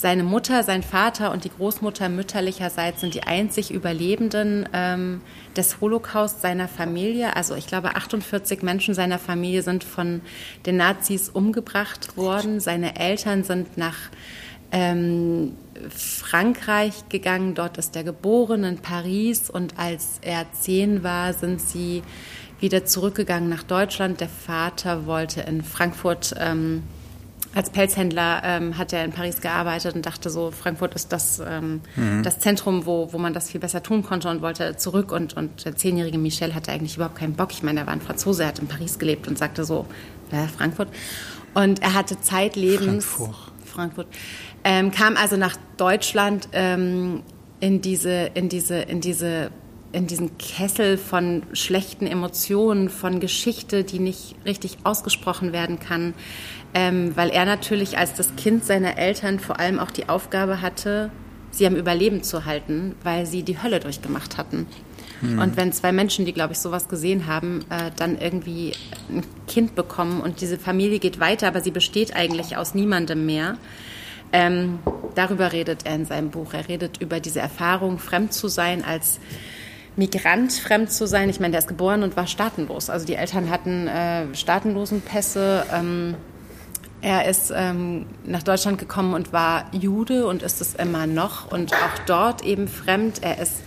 seine Mutter, sein Vater und die Großmutter mütterlicherseits sind die einzig Überlebenden ähm, des Holocaust seiner Familie. Also ich glaube, 48 Menschen seiner Familie sind von den Nazis umgebracht worden. Seine Eltern sind nach ähm, Frankreich gegangen. Dort ist er geboren, in Paris. Und als er zehn war, sind sie wieder zurückgegangen nach Deutschland. Der Vater wollte in Frankfurt ähm, als Pelzhändler ähm, hat er in Paris gearbeitet und dachte so, Frankfurt ist das, ähm, mhm. das Zentrum, wo, wo man das viel besser tun konnte und wollte zurück. Und, und der zehnjährige Michel hatte eigentlich überhaupt keinen Bock. Ich meine, er war ein Franzose, er hat in Paris gelebt und sagte so, äh, Frankfurt. Und er hatte zeitlebens... Frankfurt. Frankfurt. Ähm, kam also nach Deutschland ähm, in diese, in diese, in diese in diesen Kessel von schlechten Emotionen, von Geschichte, die nicht richtig ausgesprochen werden kann, ähm, weil er natürlich als das Kind seiner Eltern vor allem auch die Aufgabe hatte, sie am Überleben zu halten, weil sie die Hölle durchgemacht hatten. Hm. Und wenn zwei Menschen, die, glaube ich, sowas gesehen haben, äh, dann irgendwie ein Kind bekommen und diese Familie geht weiter, aber sie besteht eigentlich aus niemandem mehr, ähm, darüber redet er in seinem Buch. Er redet über diese Erfahrung, fremd zu sein als Migrant fremd zu sein. Ich meine, der ist geboren und war staatenlos. Also die Eltern hatten äh, Staatenlosenpässe. Ähm, er ist ähm, nach Deutschland gekommen und war Jude und ist es immer noch und auch dort eben fremd. Er ist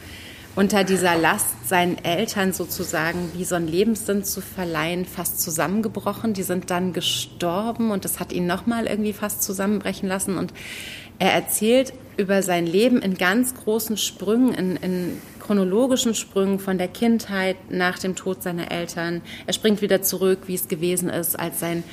unter dieser Last, seinen Eltern sozusagen wie so einen Lebenssinn zu verleihen, fast zusammengebrochen. Die sind dann gestorben und das hat ihn nochmal irgendwie fast zusammenbrechen lassen. Und er erzählt über sein Leben in ganz großen Sprüngen, in, in chronologischen Sprüngen von der Kindheit nach dem Tod seiner Eltern. Er springt wieder zurück, wie es gewesen ist, als sein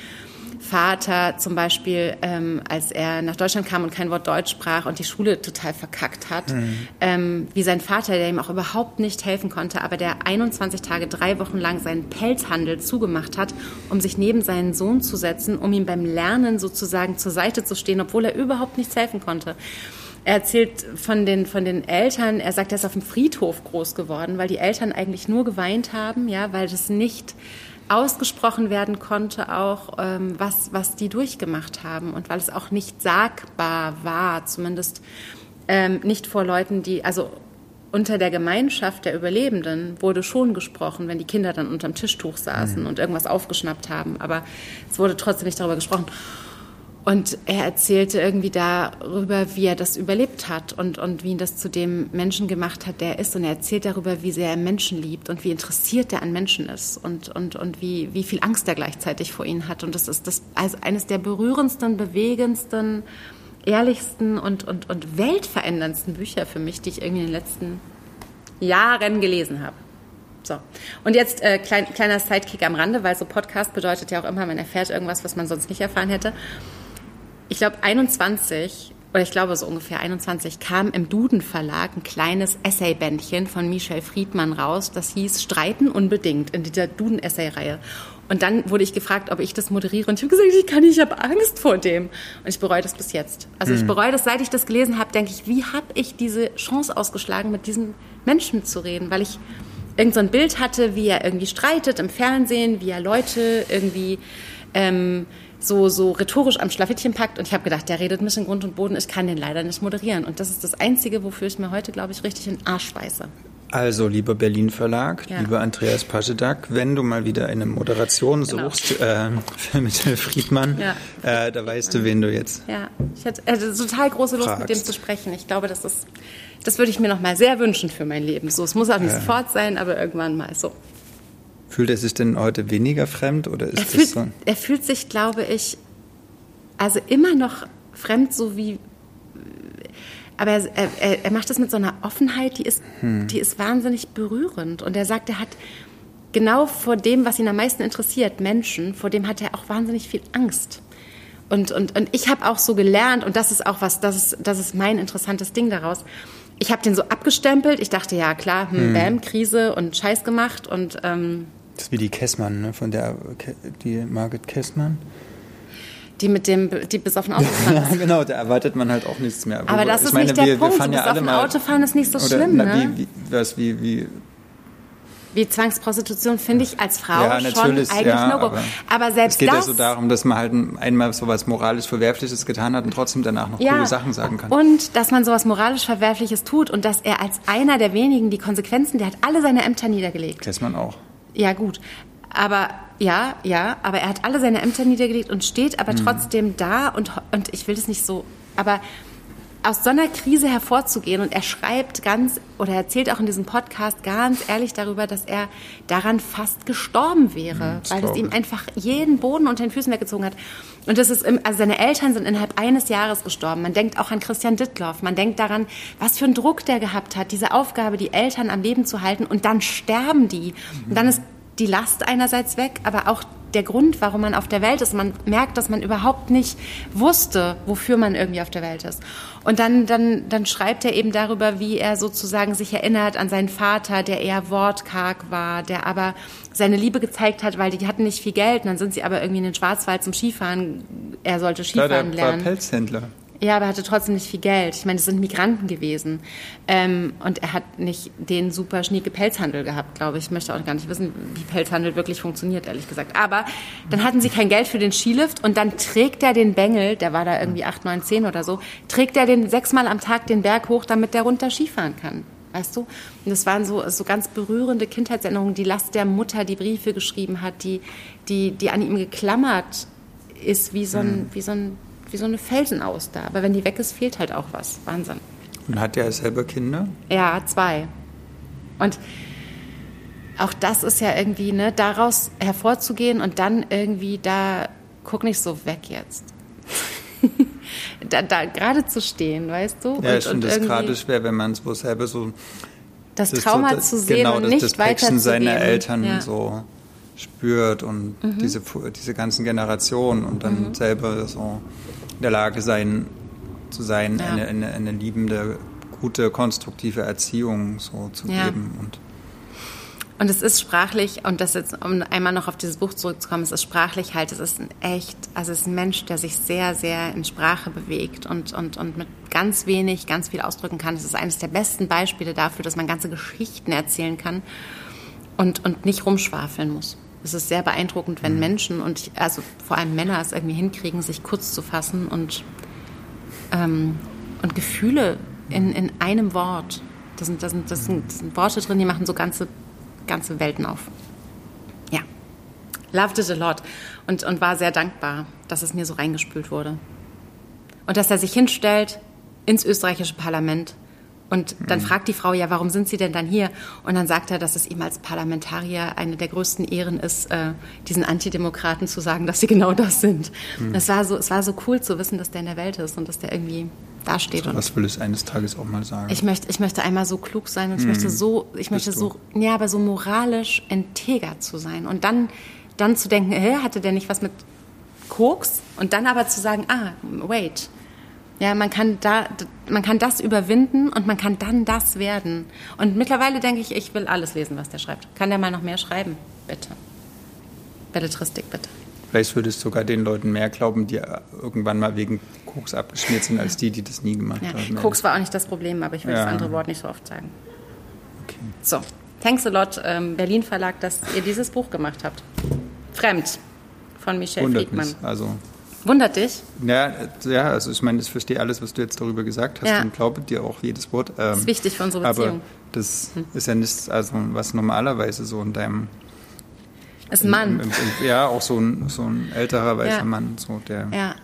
Vater zum Beispiel, ähm, als er nach Deutschland kam und kein Wort Deutsch sprach und die Schule total verkackt hat, mhm. ähm, wie sein Vater, der ihm auch überhaupt nicht helfen konnte, aber der 21 Tage, drei Wochen lang seinen Pelzhandel zugemacht hat, um sich neben seinen Sohn zu setzen, um ihm beim Lernen sozusagen zur Seite zu stehen, obwohl er überhaupt nichts helfen konnte. Er erzählt von den, von den Eltern, er sagt, er ist auf dem Friedhof groß geworden, weil die Eltern eigentlich nur geweint haben, ja, weil das nicht ausgesprochen werden konnte, auch ähm, was, was die durchgemacht haben und weil es auch nicht sagbar war, zumindest ähm, nicht vor Leuten, die, also unter der Gemeinschaft der Überlebenden wurde schon gesprochen, wenn die Kinder dann unterm Tischtuch saßen mhm. und irgendwas aufgeschnappt haben, aber es wurde trotzdem nicht darüber gesprochen. Und er erzählte irgendwie darüber, wie er das überlebt hat und, und wie ihn das zu dem Menschen gemacht hat, der er ist. Und er erzählt darüber, wie sehr er Menschen liebt und wie interessiert er an Menschen ist und, und, und wie, wie viel Angst er gleichzeitig vor ihnen hat. Und das ist das, also eines der berührendsten, bewegendsten, ehrlichsten und, und, und weltveränderndsten Bücher für mich, die ich irgendwie in den letzten Jahren gelesen habe. So. Und jetzt äh, klein, kleiner Sidekick am Rande, weil so Podcast bedeutet ja auch immer, man erfährt irgendwas, was man sonst nicht erfahren hätte ich glaube, 21 oder ich glaube so ungefähr 21, kam im Duden Verlag ein kleines Essaybändchen von Michel Friedmann raus, das hieß Streiten unbedingt in dieser Duden Essay-Reihe. Und dann wurde ich gefragt, ob ich das moderiere. Und ich habe gesagt, ich kann nicht, ich habe Angst vor dem. Und ich bereue das bis jetzt. Also ich hm. bereue das, seit ich das gelesen habe, denke ich, wie habe ich diese Chance ausgeschlagen, mit diesen Menschen zu reden? Weil ich irgend so ein Bild hatte, wie er irgendwie streitet im Fernsehen, wie er Leute irgendwie ähm, so, so rhetorisch am Schlafittchen packt. Und ich habe gedacht, der redet mich in Grund und Boden, ich kann den leider nicht moderieren. Und das ist das Einzige, wofür ich mir heute, glaube ich, richtig in Arsch beiße. Also, lieber Berlin Verlag, ja. lieber Andreas Paschedak, wenn du mal wieder eine Moderation genau. suchst äh, für Mittel Friedmann, ja. äh, da weißt du, wen du jetzt. Ja, ich hätte, hätte total große Lust, fragst. mit dem zu sprechen. Ich glaube, das ist, das würde ich mir noch mal sehr wünschen für mein Leben. So, es muss auch nicht ja. sofort sein, aber irgendwann mal so. Fühlt er sich denn heute weniger fremd oder ist er das fühlt, so? Er fühlt sich, glaube ich, also immer noch fremd, so wie. Aber er, er, er macht das mit so einer Offenheit, die ist, hm. die ist wahnsinnig berührend. Und er sagt, er hat genau vor dem, was ihn am meisten interessiert, Menschen, vor dem hat er auch wahnsinnig viel Angst. Und, und, und ich habe auch so gelernt, und das ist auch was, das ist, das ist mein interessantes Ding daraus ich habe den so abgestempelt. Ich dachte, ja klar, hm, hm. Bam, Krise und Scheiß gemacht und ähm, das ist wie die Kessmann, ne? von der die Margit Kessmann. Die mit dem, die bis auf ein Auto fahren. ja, genau, da erwartet man halt auch nichts mehr. Aber das ich ist meine, nicht der wir, Punkt. Wir fahren ja alle mal, Autofahren ist nicht so oder, schlimm, na, ne? Wie, wie, was, wie, wie, wie Zwangsprostitution finde ich als Frau ja, schon eigentlich ja, no-go. Aber, aber, selbst es geht das, ja so darum, dass man halt einmal so was moralisch Verwerfliches getan hat und trotzdem danach noch ja, coole Sachen sagen kann. Und dass man so was moralisch Verwerfliches tut und dass er als einer der wenigen die Konsequenzen, der hat alle seine Ämter niedergelegt. Lässt man auch. Ja, gut. Aber ja, ja, aber er hat alle seine Ämter niedergelegt und steht aber mhm. trotzdem da und, und ich will das nicht so, aber aus so einer Krise hervorzugehen und er schreibt ganz oder erzählt auch in diesem Podcast ganz ehrlich darüber, dass er daran fast gestorben wäre, mhm, weil es ihm einfach jeden Boden unter den Füßen weggezogen hat. Und das ist, im, also seine Eltern sind innerhalb eines Jahres gestorben. Man denkt auch an Christian Dittloff. Man denkt daran, was für einen Druck der gehabt hat, diese Aufgabe, die Eltern am Leben zu halten. Und dann sterben die. Und dann ist die Last einerseits weg, aber auch der Grund, warum man auf der Welt ist. Man merkt, dass man überhaupt nicht wusste, wofür man irgendwie auf der Welt ist. Und dann, dann, dann schreibt er eben darüber, wie er sozusagen sich erinnert an seinen Vater, der eher wortkarg war, der aber seine Liebe gezeigt hat, weil die hatten nicht viel Geld. Und dann sind sie aber irgendwie in den Schwarzwald zum Skifahren. Er sollte Skifahren ja, der lernen. War Pelzhändler. Ja, aber er hatte trotzdem nicht viel Geld. Ich meine, das sind Migranten gewesen. Ähm, und er hat nicht den super schnieke Pelzhandel gehabt, glaube ich. Ich möchte auch gar nicht wissen, wie Pelzhandel wirklich funktioniert, ehrlich gesagt. Aber dann hatten sie kein Geld für den Skilift und dann trägt er den Bengel, der war da irgendwie 8, 9, 10 oder so, trägt er den sechsmal am Tag den Berg hoch, damit der runter Skifahren kann. Weißt du? Und das waren so, so ganz berührende Kindheitserinnerungen. Die Last der Mutter, die Briefe geschrieben hat, die, die, die an ihm geklammert ist, wie so ein, mhm. wie so ein wie so eine Felsenauster. Aber wenn die weg ist, fehlt halt auch was. Wahnsinn. Und hat der selber Kinder? Ja, zwei. Und auch das ist ja irgendwie, ne, daraus hervorzugehen und dann irgendwie da, guck nicht so weg jetzt. da, da gerade zu stehen, weißt du? Ja, ich finde es gerade schwer, wenn man es wohl selber so. Das, das Trauma so, das, zu sehen genau, und nicht das, das weiter seiner Eltern ja. so spürt und mhm. diese, diese ganzen Generationen und dann mhm. selber so in der Lage sein, zu sein, ja. eine, eine, eine, liebende, gute, konstruktive Erziehung so zu ja. geben. Und, und es ist sprachlich, und das jetzt, um einmal noch auf dieses Buch zurückzukommen, es ist sprachlich halt, es ist ein echt, also es ist ein Mensch, der sich sehr, sehr in Sprache bewegt und, und, und mit ganz wenig, ganz viel ausdrücken kann. Es ist eines der besten Beispiele dafür, dass man ganze Geschichten erzählen kann und, und nicht rumschwafeln muss. Es ist sehr beeindruckend, wenn mhm. Menschen und also vor allem Männer es irgendwie hinkriegen, sich kurz zu fassen und, ähm, und Gefühle in, in einem Wort. Das sind, das, sind, das, sind, das sind Worte drin, die machen so ganze, ganze Welten auf. Ja. Loved it a lot und, und war sehr dankbar, dass es mir so reingespült wurde. Und dass er sich hinstellt ins österreichische Parlament und dann mhm. fragt die Frau, ja, warum sind Sie denn dann hier? Und dann sagt er, dass es ihm als Parlamentarier eine der größten Ehren ist, äh, diesen Antidemokraten zu sagen, dass sie genau das sind. Mhm. Es, war so, es war so cool zu wissen, dass der in der Welt ist und dass der irgendwie dasteht. So, was will es eines Tages auch mal sagen? Ich möchte, ich möchte einmal so klug sein und ich mhm. möchte so, ich Bist möchte so, ja, aber so moralisch integer zu sein. Und dann, dann zu denken, hä, hatte der nicht was mit Koks? Und dann aber zu sagen, ah, wait, Ja, man kann da, man kann das überwinden und man kann dann das werden. Und mittlerweile denke ich, ich will alles lesen, was der schreibt. Kann der mal noch mehr schreiben? Bitte. Belletristik, bitte. Vielleicht würdest du sogar den Leuten mehr glauben, die irgendwann mal wegen Koks abgeschmiert sind, als die, die das nie gemacht ja. haben. Koks war auch nicht das Problem, aber ich will ja. das andere Wort nicht so oft sagen. Okay. So, thanks a lot, ähm, Berlin Verlag, dass ihr dieses Buch gemacht habt. Fremd von Michel Wundert Friedmann. Mich. Also Wundert dich? Ja, ja, also ich meine, ich verstehe alles, was du jetzt darüber gesagt hast ja. und glaube dir auch jedes Wort. Ähm, das ist wichtig für unsere Beziehung. Aber das hm. ist ja nichts, also was normalerweise so in deinem ist ein Mann. Im, im, ja, auch so ein, so ein älterer weißer ja. Mann, so der. Ja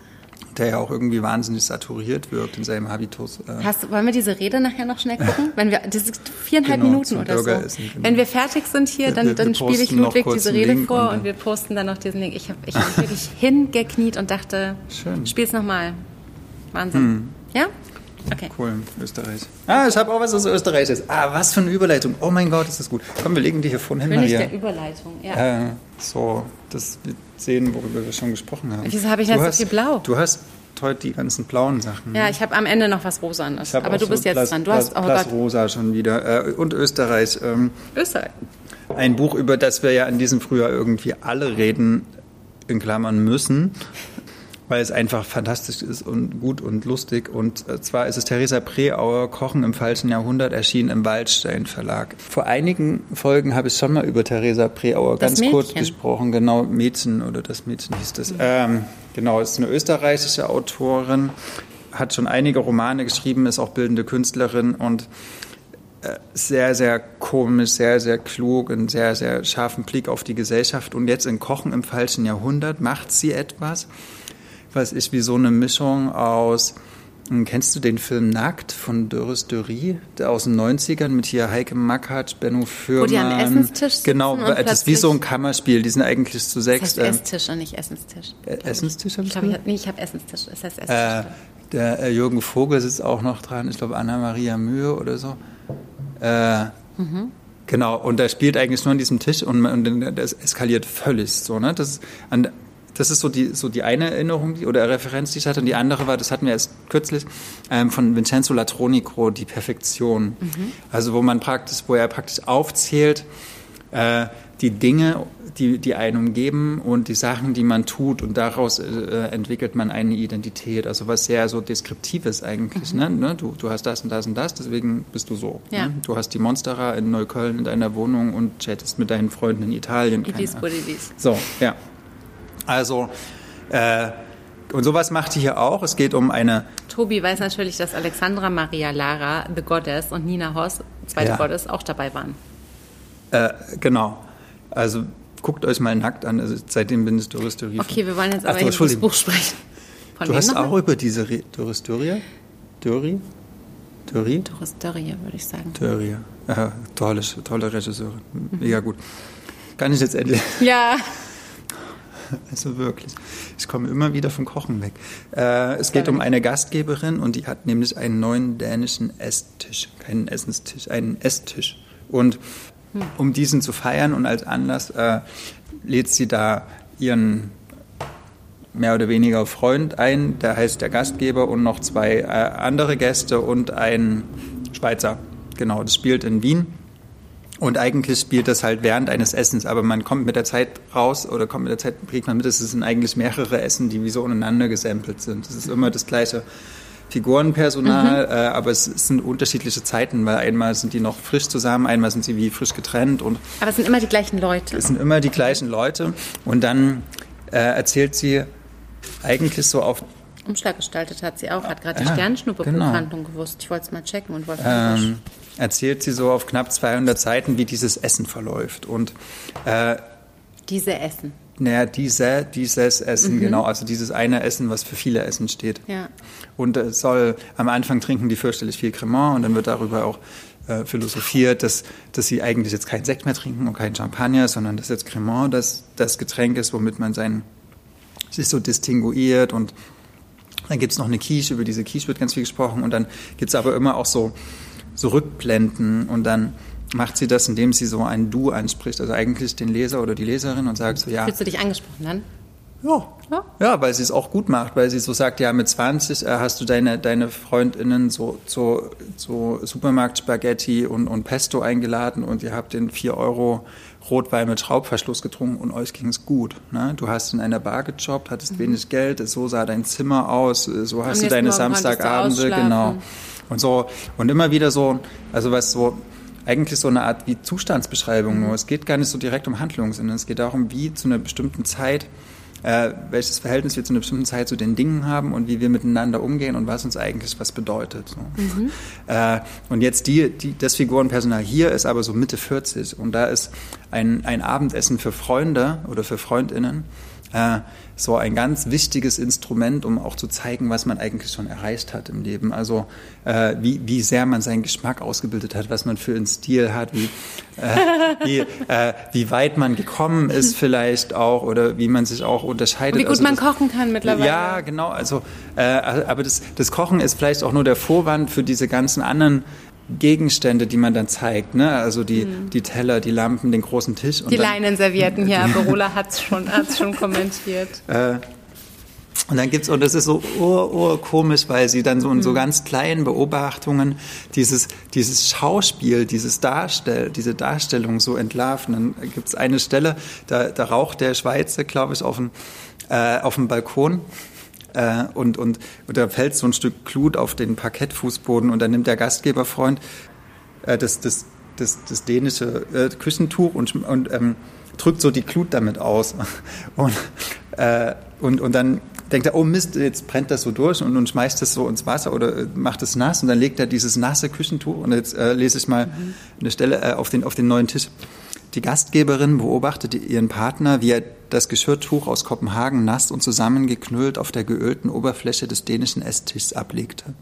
der ja auch irgendwie wahnsinnig saturiert wirkt in seinem Habitus. Äh. Hast, wollen wir diese Rede nachher noch schnell gucken? Wenn wir, das ist viereinhalb genau, Minuten oder so. Essen, genau. Wenn wir fertig sind hier, dann, dann spiele ich Ludwig diese Rede Link vor und, und, wir posten dann noch diesen Link. Ich habe ich hab wirklich hingekniet und dachte, Schön. spiel's nochmal. Wahnsinn. Hm. Ja? Okay. Cool, Österreich. Ah, ich habe auch was aus Österreich ist. Ah, was für eine Überleitung. Oh mein Gott, ist das gut. Komm, wir legen die hier vorne hin. König der Überleitung, ja. Äh, so, dass wir sehen, worüber wir schon gesprochen haben. Wieso habe ich jetzt so viel blau? Du hast heute die ganzen blauen Sachen. Ja, ich habe am Ende noch was Rosanes. Aber du so bist jetzt Plas, dran. Du hast, oh Plas Gott. Rosa schon wieder. Äh, und Österreich. Ähm, Österreich. Ein Buch, über das wir ja in diesem Frühjahr irgendwie alle reden, in Klammern müssen weil es einfach fantastisch ist und gut und lustig. Und äh, zwar ist es Theresa Preauer, Kochen im falschen Jahrhundert, erschienen im Waldstein Verlag. Vor einigen Folgen habe ich schon mal über Theresa Preauer das ganz Mädchen. kurz gesprochen. Genau, Mädchen oder das Mädchen hieß das. Mhm. Ähm, genau, ist eine österreichische Autorin, hat schon einige Romane geschrieben, ist auch bildende Künstlerin und äh, sehr, sehr komisch, sehr, sehr klug, einen sehr, sehr scharfen Blick auf die Gesellschaft. Und jetzt in Kochen im falschen Jahrhundert macht sie etwas, was ist wie so eine Mischung aus, hm, kennst du den Film Nackt von Doris Dury, aus den 90ern mit hier Heike Mackert, Benno Fürmann. Wo die am Essenstisch Genau, das ist wie so ein Kammerspiel, die sind eigentlich zu sechs. Das heißt Esstisch und nicht Essenstisch. Äh, Essenstisch habe ich, ich, glaub, Nee, ich habe Essenstisch, das heißt Esstisch. Äh, der äh, Jürgen Vogel sitzt auch noch dran, ich glaube Anna-Maria Mühe oder so. Äh, mhm. Genau, und er spielt eigentlich nur an diesem Tisch und, und das eskaliert völlig so. Ne? Das, an, das ist so die, so die eine Erinnerung die, oder Referenz, die ich hatte. Und die andere war, das hatten wir erst kürzlich, ähm, von Vincenzo Latronico, die Perfektion. Mhm. Also wo man praktisch, wo er praktisch aufzählt, äh, die Dinge, die, die einen umgeben und die Sachen, die man tut und daraus äh, entwickelt man eine Identität. Also was sehr so Deskriptives eigentlich. Mhm. Ne? ne? Du, du hast das und das und das, deswegen bist du so. Ja. Ne? Du hast die Monstera in Neukölln in deiner Wohnung und chattest mit deinen Freunden in Italien. Idis, Idis. So, ja. Also, äh, und sowas macht sie hier auch. Es geht um eine. Tobi weiß natürlich, dass Alexandra Maria Lara, The Goddess, und Nina Hoss, zweite ja. Goddess, auch dabei waren. Äh, genau. Also guckt euch mal nackt an. Also, seitdem bin ich Doristorie. Okay, wir wollen jetzt aber über das Buch sprechen. Von du hast auch über diese Re Doristoria? Dori? Dori? Doristoria, würde ich sagen. Doria. Ja, tolle, tolle Regisseurin. Mega gut. Kann ich jetzt endlich. Ja. Also wirklich. Ich komme immer wieder vom Kochen weg. Äh, es geht um eine Gastgeberin und die hat nämlich einen neuen dänischen Esstisch. Keinen Essenstisch, einen Esstisch. Und hm. um diesen zu feiern und als Anlass äh, lädt sie da ihren mehr oder weniger Freund ein, der heißt der Gastgeber und noch zwei äh, andere Gäste und ein Schweizer. Genau, das spielt in Wien. Und eigentlich spielt das halt während eines Essens, aber man kommt mit der Zeit raus oder kommt mit der Zeit, kriegt man mit, es sind eigentlich mehrere Essen, die wie so untereinander gesampelt sind. Es ist immer das gleiche Figurenpersonal, mhm. äh, aber es, es, sind unterschiedliche Zeiten, weil einmal sind die noch frisch zusammen, einmal sind sie wie frisch getrennt. Und aber es sind immer die gleichen Leute. Es sind immer die gleichen Leute. Und dann äh, erzählt sie eigentlich so auf Umschlag gestaltet hat sie auch, hat gerade die ja, Sternschnuppe-Buchhandlung genau. gewusst. Ich wollte es mal checken und wollte ähm, erzählt sie so auf knapp 200 Seiten, wie dieses Essen verläuft. Und äh, diese Essen. Naja, diese, dieses Essen, mhm. genau, also dieses eine Essen, was für viele Essen steht. Ja. Und es soll am Anfang trinken die fürchterlich viel Cremant und dann wird darüber auch äh, philosophiert, dass, dass sie eigentlich jetzt keinen Sekt mehr trinken und keinen Champagner, sondern dass jetzt Cremant das, das Getränk ist, womit man sein, sich so distinguiert und dann gibt es noch eine Quiche, über diese Quiche wird ganz viel gesprochen und dann gibt es aber immer auch so so rückblenden und dann macht sie das, indem sie so ein Du anspricht, also eigentlich den Leser oder die Leserin und sagt so, ja. Fühlst du dich angesprochen dann? Ja. ja. Ja, weil sie es auch gut macht, weil sie so sagt, ja, mit 20 äh, hast du deine, deine FreundInnen so, so, so Supermarkt-Spaghetti und, und Pesto eingeladen und ihr habt den 4 Euro Rotwein mit Schraubverschluss getrunken und euch ging es gut. Ne? Du hast in einer Bar gejobbt, hattest mhm. wenig Geld, so sah dein Zimmer aus, so hast du deine Samstagabende, genau. Und so, und immer wieder so, also was so, eigentlich so eine Art wie Zustandsbeschreibung mhm. nur. Es geht gar nicht so direkt um Handlungen, sondern es geht darum, wie zu einer bestimmten Zeit äh, welches Verhältnis wir zu einer bestimmten Zeit zu den Dingen haben und wie wir miteinander umgehen und was uns eigentlich was bedeutet. So. Mhm. Äh, und jetzt die, die, das Figurenpersonal hier ist aber so Mitte 40 und da ist ein, ein Abendessen für Freunde oder für Freundinnen äh, so ein ganz wichtiges Instrument, um auch zu zeigen, was man eigentlich schon erreicht hat im Leben. Also äh, wie, wie sehr man seinen Geschmack ausgebildet hat, was man für einen Stil hat, wie, äh, wie, äh, wie weit man gekommen ist vielleicht auch oder wie man sich auch unterscheidet. Und wie gut also man das, kochen kann mittlerweile. Ja, genau. Also, äh, aber das, das Kochen ist vielleicht auch nur der Vorwand für diese ganzen anderen Gegenstände, die man dann zeigt, ne? also die, mhm. die Teller, die Lampen, den großen Tisch. die Leinenservietten hier, Berola hat es schon, hat's schon kommentiert. Äh, und dann gibt's und das ist so ur, ur komisch, weil sie dann so in so mhm. ganz kleinen Beobachtungen dieses, dieses Schauspiel, dieses Darstell, diese Darstellung so entlarven. Dann gibt's eine Stelle, da, da raucht der Schweizer, glaube ich, auf dem, äh, auf dem Balkon äh, und, und, und da fällt so ein Stück Glut auf den Parkettfußboden und dann nimmt der Gastgeberfreund äh, das, das, das, das dänische äh, Küchentuch und, und ähm, drückt so die Glut damit aus. Und, äh, und, und dann denkt er, oh Mist, jetzt brennt das so durch und, und schmeißt das so ins Wasser oder äh, macht es nass und dann legt er dieses nasse Küchentuch und jetzt äh, lese ich mal mhm. eine Stelle äh, auf, den, auf den neuen Tisch. Die Gastgeberin beobachtete ihren Partner, wie er das Geschirrtuch aus Kopenhagen nass und zusammengeknüllt auf der geölten Oberfläche des dänischen Esstischs ablegte.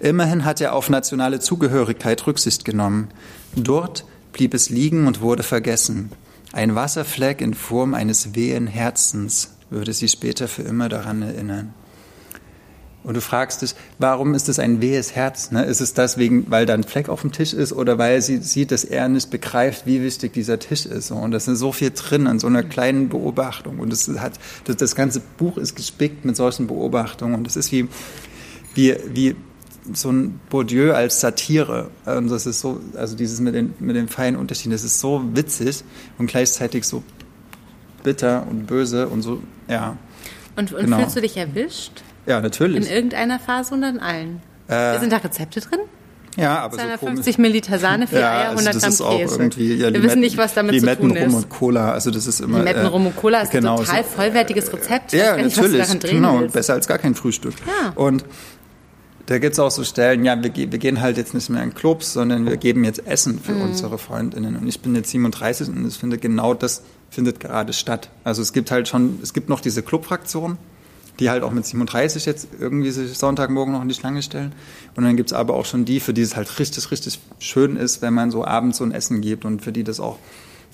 Immerhin hat er auf nationale Zugehörigkeit Rücksicht genommen. Dort blieb es liegen und wurde vergessen. Ein Wasserfleck in Form eines wehen Herzens würde sie später für immer daran erinnern. Und du fragst dich, warum ist es ein wehes Herz? Ne? Ist es das wegen, weil da ein Fleck auf dem Tisch ist oder weil sie sieht, dass er nicht begreift, wie wichtig dieser Tisch ist? Und da ist so viel drin an so einer kleinen Beobachtung. Und das hat, das, das ganze Buch ist gespickt mit solchen Beobachtungen. Und das ist wie, wie, wie so ein Bourdieu als Satire. Und das ist so, also dieses mit den, mit den feinen Unterschieden, das ist so witzig und gleichzeitig so bitter und böse und so, ja. Und, und genau. fühlst du dich erwischt? Ja, natürlich. In irgendeiner Phase und in allen. Äh, Sind da Rezepte drin? Ja, aber 250 so Milliliter Sahne, 4 ja, Eier, 100 also das Gramm Käse. Irgendwie, ja, Wir wissen nicht, was damit Limetten, zu tun ist. Rum und Cola, also das ist immer... Limetten, Rum und Cola ist genau, ein total vollwertiges Rezept. Ja, nicht, natürlich, genau, willst. besser als gar kein Frühstück. Ja. Und da gibt es auch so Stellen, ja, wir, wir, gehen halt jetzt nicht mehr in Clubs, sondern wir geben jetzt Essen für mhm. unsere Freundinnen. Und ich bin jetzt 37 und ich finde, genau das findet gerade statt. Also es gibt halt schon, es gibt noch diese Clubfraktion, die halt auch mit 37 jetzt irgendwie sich Sonntagmorgen noch in die Schlange stellen. Und dann gibt es aber auch schon die, für die es halt richtig, richtig schön ist, wenn man so abends so ein Essen gibt und für die das auch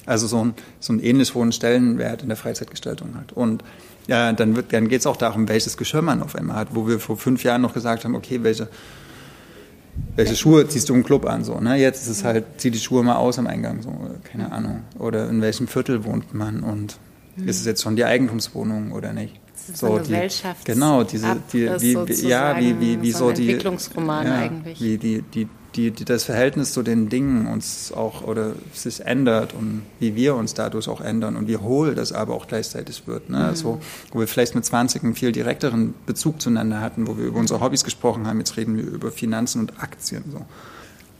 also so ein, so einen ähnlich hohen Stellenwert in der Freizeitgestaltung hat. Und ja, dann, wird, dann geht es auch darum, welches Geschirr man auf einmal hat, wo wir vor fünf Jahren noch gesagt haben, okay, welche, welche Schuhe ziehst du im Club an? So, ne? Jetzt ist es halt, zieh die Schuhe mal aus am Eingang, so, keine Ahnung. Oder in welchem Viertel wohnt man und mhm. ist es jetzt schon die Eigentumswohnung oder nicht? So, die, genau diese die, wie, wie, ja wie wie wie so, so die Entwicklungsroman ja, eigentlich wie die die die, die das Verhältnis zu den Dingen uns auch oder sich ändert und wie wir uns dadurch auch ändern und wie hohl das aber auch gleichzeitig wird. Ne? Mhm. So, wo wir vielleicht mit 20 einen viel direkteren Bezug zueinander hatten, wo wir über unsere Hobbys gesprochen haben, jetzt reden wir über Finanzen und Aktien. So.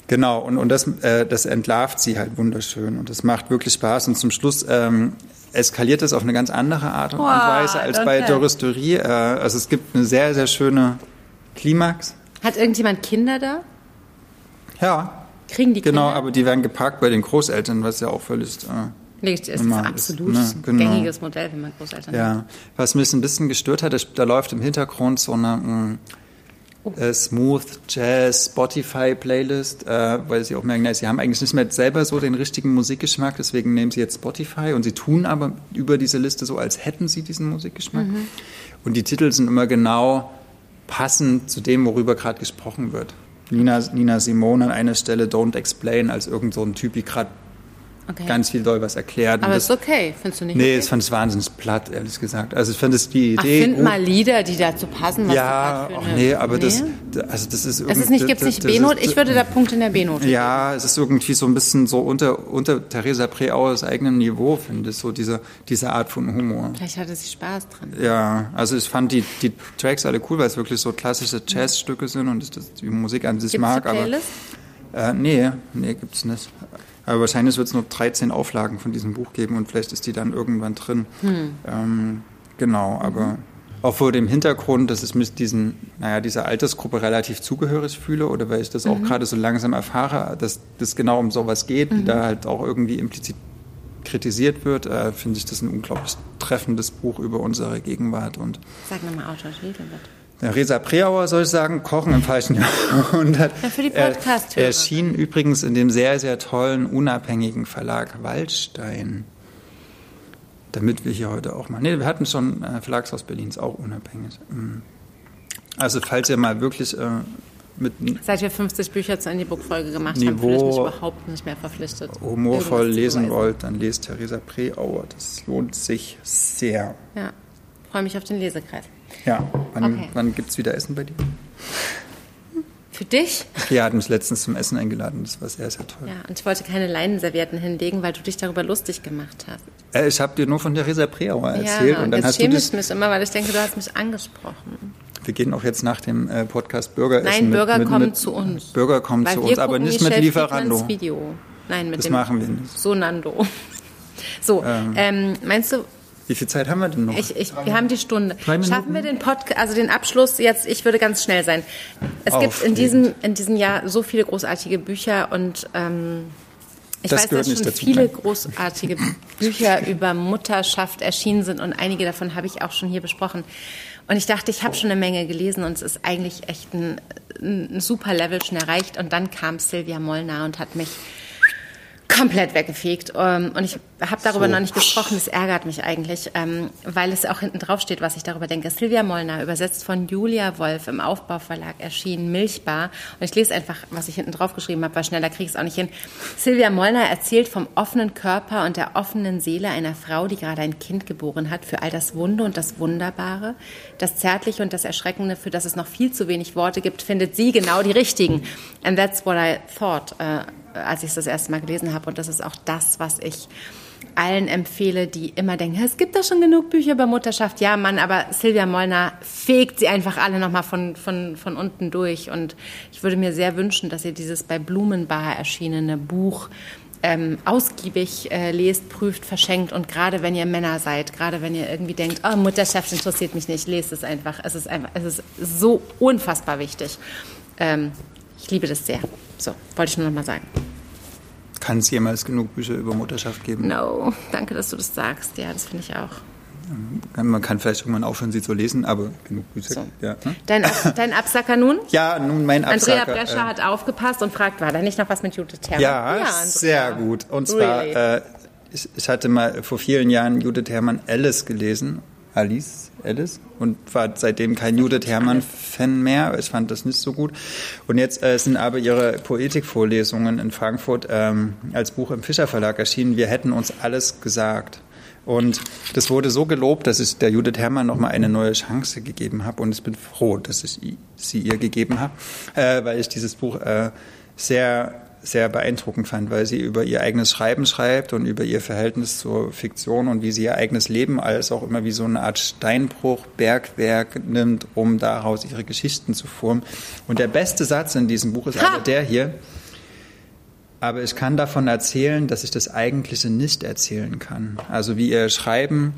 Genau, und, und das, äh, das entlarvt sie halt wunderschön und das macht wirklich Spaß. Und zum Schluss ähm, eskaliert es auf eine ganz andere Art und wow, Weise als bei Doris Dury. Also es gibt eine sehr, sehr schöne Klimax. Hat irgendjemand Kinder da? Ja. Kriegen die Genau, Kinder? aber die werden geparkt bei den Großeltern, was ja auch völlig... Äh, das ist ein absolut ist, ne, genau. gängiges Modell, wenn man Großeltern ja. hat. Was mich ein bisschen gestört hat, da läuft im Hintergrund so eine... Äh, Smooth Jazz Spotify Playlist, äh, weil sie auch merken, na, sie haben eigentlich nicht mehr selber so den richtigen Musikgeschmack, deswegen nehmen sie jetzt Spotify und sie tun aber über diese Liste so, als hätten sie diesen Musikgeschmack. Mhm. Und die Titel sind immer genau passend zu dem, worüber gerade gesprochen wird. Nina, Nina Simone an einer Stelle Don't Explain als irgend so ein Typ, wie gerade okay. ganz viel doll was erklärt. Aber das, ist okay, findest du nicht? Nee, okay? ich fand es wahnsinnig platt, ehrlich gesagt. Also ich finde es die Idee. Ach, find mal Lieder, die dazu passen. Was ja, ach nee, aber nee? das, also das ist irgendwie. Es ist nicht, gibt es nicht B-Note? Ich würde da Punkte in der B-Note Ja, es ist irgendwie so ein bisschen so unter, unter Theresa Preauers eigenem Niveau, finde ich, so diese, diese Art von Humor. Vielleicht hatte sie Spaß dran. Ja, also ich fand die, die Tracks alle cool, weil es wirklich so klassische Jazzstücke sind und ich das, die Musik an sich Gibt's mag. Die Playlist? Aber, äh, nee, nee, gibt's nicht. Aber wahrscheinlich wird es nur 13 Auflagen von diesem Buch geben und vielleicht ist die dann irgendwann drin. Hm. Ähm, genau, aber auch vor dem Hintergrund, dass ich mich diesen, naja, dieser Altersgruppe relativ zugehörig fühle oder weil ich das mhm. auch gerade so langsam erfahre, dass das genau um sowas geht, mhm. da halt auch irgendwie implizit kritisiert wird, äh, finde ich das ein unglaublich treffendes Buch über unsere Gegenwart. Und Sag nochmal Autor Titel bitte. Resa Preauer soll ich sagen, Kochen im falschen Jahrhundert. Ja, für die podcast Er erschien übrigens in dem sehr, sehr tollen, unabhängigen Verlag Waldstein. Damit wir hier heute auch mal. Nee, wir hatten schon äh, Verlagshaus Berlins auch unabhängig. Mhm. Also, falls ihr mal wirklich äh, mit. Seit wir 50 Bücher zur Indie-Book-Folge gemacht Niveau, haben, fühle ich mich überhaupt nicht mehr verpflichtet. Humorvoll lesen wollt, dann lest Theresa Preauer. Das lohnt sich sehr. Ja, freue mich auf den Lesekreis. Ja, wann, okay. wann gibt es wieder Essen bei dir? Für dich? Ja, hat mich letztens zum Essen eingeladen. Das war sehr, sehr toll. Ja, und ich wollte keine Leinenservietten hinlegen, weil du dich darüber lustig gemacht hast. Äh, ich habe dir nur von Theresa Preauer erzählt. Ja, und, dann jetzt hast schäme ich mich immer, weil ich denke, du hast mich angesprochen. Wir gehen auch jetzt nach dem äh, Podcast Bürger essen. Nein, Bürger mit, mit, kommen mit, zu uns. Bürger kommen weil zu uns, aber nicht mit Lieferando. Video. Nein, mit das dem machen wir nicht. So Nando. So, ähm, ähm, meinst du, wie viel Zeit haben wir denn noch? Ich, ich, wir haben die Stunde. Schaffen wir den Podcast, also den Abschluss jetzt? Ich würde ganz schnell sein. Es Aufregend. gibt in diesem, in diesem Jahr so viele großartige Bücher und ähm, ich das weiß, dass schon dazu, viele großartige Bücher über Mutterschaft erschienen sind und einige davon habe ich auch schon hier besprochen. Und ich dachte, ich habe schon eine Menge gelesen und es ist eigentlich echt ein, ein super Level schon erreicht. Und dann kam Silvia Mollner und hat mich komplett weggefegt. Ähm, und ich habe darüber so. noch nicht gesprochen, das ärgert mich eigentlich, ähm, weil es auch hinten drauf steht, was ich darüber denke. Silvia Mollner, übersetzt von Julia Wolf im Aufbauverlag erschienen, Milchbar. Und ich lese einfach, was ich hinten drauf geschrieben habe, weil schneller kriege ich es auch nicht hin. Silvia Mollner erzählt vom offenen Körper und der offenen Seele einer Frau, die gerade ein Kind geboren hat, für all das Wunde und das Wunderbare, das Zärtliche und das Erschreckende, für das es noch viel zu wenig Worte gibt, findet sie genau die richtigen. And that's what I thought. Uh, als ich es das erste Mal gelesen habe. Und das ist auch das, was ich allen empfehle, die immer denken, es gibt doch schon genug Bücher über Mutterschaft. Ja, Mann, aber Silvia Mollner fegt sie einfach alle nochmal von, von, von unten durch. Und ich würde mir sehr wünschen, dass ihr dieses bei Blumenbar erschienene Buch ähm, ausgiebig äh, lest, prüft, verschenkt. Und gerade wenn ihr Männer seid, gerade wenn ihr irgendwie denkt, oh, Mutterschaft interessiert mich nicht, lest es einfach. Es ist einfach, es ist so unfassbar wichtig. Ähm, ich liebe das sehr. So, wollte ich nur noch mal sagen. Kann es jemals genug Bücher über Mutterschaft geben? No, danke, dass du das sagst. Ja, das finde ich auch. Man kann vielleicht irgendwann aufhören, sie zu lesen, aber genug Bücher. So. Ja. Hm? Dein, dein Absacker nun? Ja, nun mein Absacker. Andrea Brescher äh, hat aufgepasst und fragt, war da nicht noch was mit Judith Herrmann? Ja, ja sehr gut. Und zwar, really? äh, ich, ich, hatte mal vor vielen Jahren Judith Herrmann Alice gelesen. Alice? Alice und war seitdem kein Judith Herrmann-Fan mehr. Ich fand das nicht so gut. Und jetzt äh, sind aber ihre Poetikvorlesungen in Frankfurt ähm, als Buch im Fischer Verlag erschienen. Wir hätten uns alles gesagt. Und das wurde so gelobt, dass ich der Judith Herrmann nochmal eine neue Chance gegeben habe. Und ich bin froh, dass ich sie ihr gegeben habe, äh, weil ich dieses Buch äh, sehr sehr beeindruckend fand, weil sie über ihr eigenes Schreiben schreibt und über ihr Verhältnis zur Fiktion und wie sie ihr eigenes Leben als auch immer wie so eine Art Steinbruch, Bergwerk nimmt, um daraus ihre Geschichten zu formen. Und der beste Satz in diesem Buch ist ha! aber der hier. Aber ich kann davon erzählen, dass ich das Eigentliche nicht erzählen kann. Also wie ihr Schreiben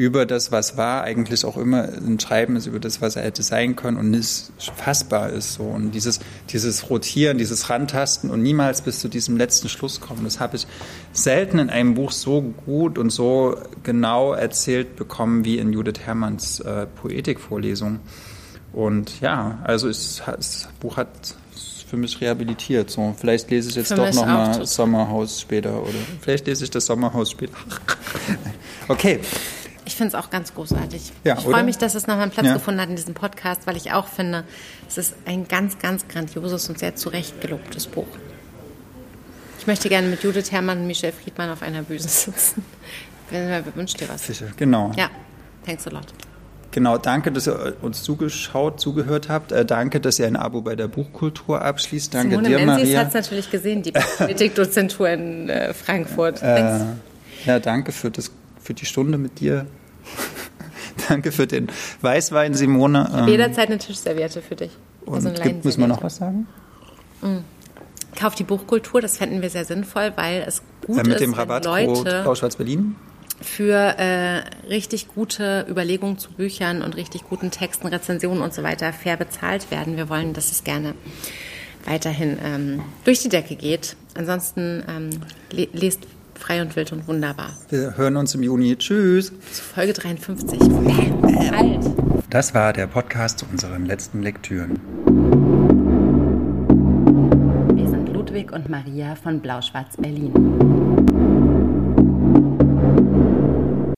über das, was war, eigentlich auch immer ein Schreiben ist über das, was er hätte sein können und nicht fassbar ist. So. Und dieses, dieses Rotieren, dieses Rantasten und niemals bis zu diesem letzten Schluss kommen, das habe ich selten in einem Buch so gut und so genau erzählt bekommen wie in Judith Herrmanns äh, Poetikvorlesung. Und ja, also es, das Buch hat für mich rehabilitiert. So, vielleicht lese ich jetzt für doch nochmal Sommerhaus später oder vielleicht lese ich das Sommerhaus später. okay. Ich finde es auch ganz großartig. Ja, ich freue mich, dass es nochmal einen Platz ja. gefunden hat in diesem Podcast, weil ich auch finde, es ist ein ganz, ganz grandioses und sehr zurecht gelobtes Buch. Ich möchte gerne mit Judith Herrmann und Michel Friedmann auf einer Bühne sitzen. Wer wünscht dir was? Fische, genau. Ja, thanks a lot. Genau, danke, dass ihr uns zugeschaut, zugehört habt. Äh, danke, dass ihr ein Abo bei der Buchkultur abschließt. Danke Simone dir, Menzies Maria. hat es natürlich gesehen, die Politikdozentur in äh, Frankfurt. Äh, ja, danke für, das, für die Stunde mit dir. danke für den Weißwein, Simone. Ich habe jederzeit eine Tischserviette für dich. Also und gibt, müssen wir noch was sagen? Mhm. Kauft die Buchkultur, das fänden wir sehr sinnvoll, weil es gut ja, mit ist, dem Rabattcode Blau-Schwarz Berlin für äh, richtig gute Überlegungen zu Büchern und richtig guten Texten, Rezensionen und so weiter fair bezahlt werden. Wir wollen, dass es gerne weiterhin ähm, durch die Decke geht. Ansonsten ähm, le lest frei und wild und wunderbar. Wir hören uns im Juni. Tschüss. Zu Folge 53. Bäm, alt. Das war der Podcast zu unseren letzten Lektüren. Wir sind Ludwig und Maria von Blau-Schwarz Berlin.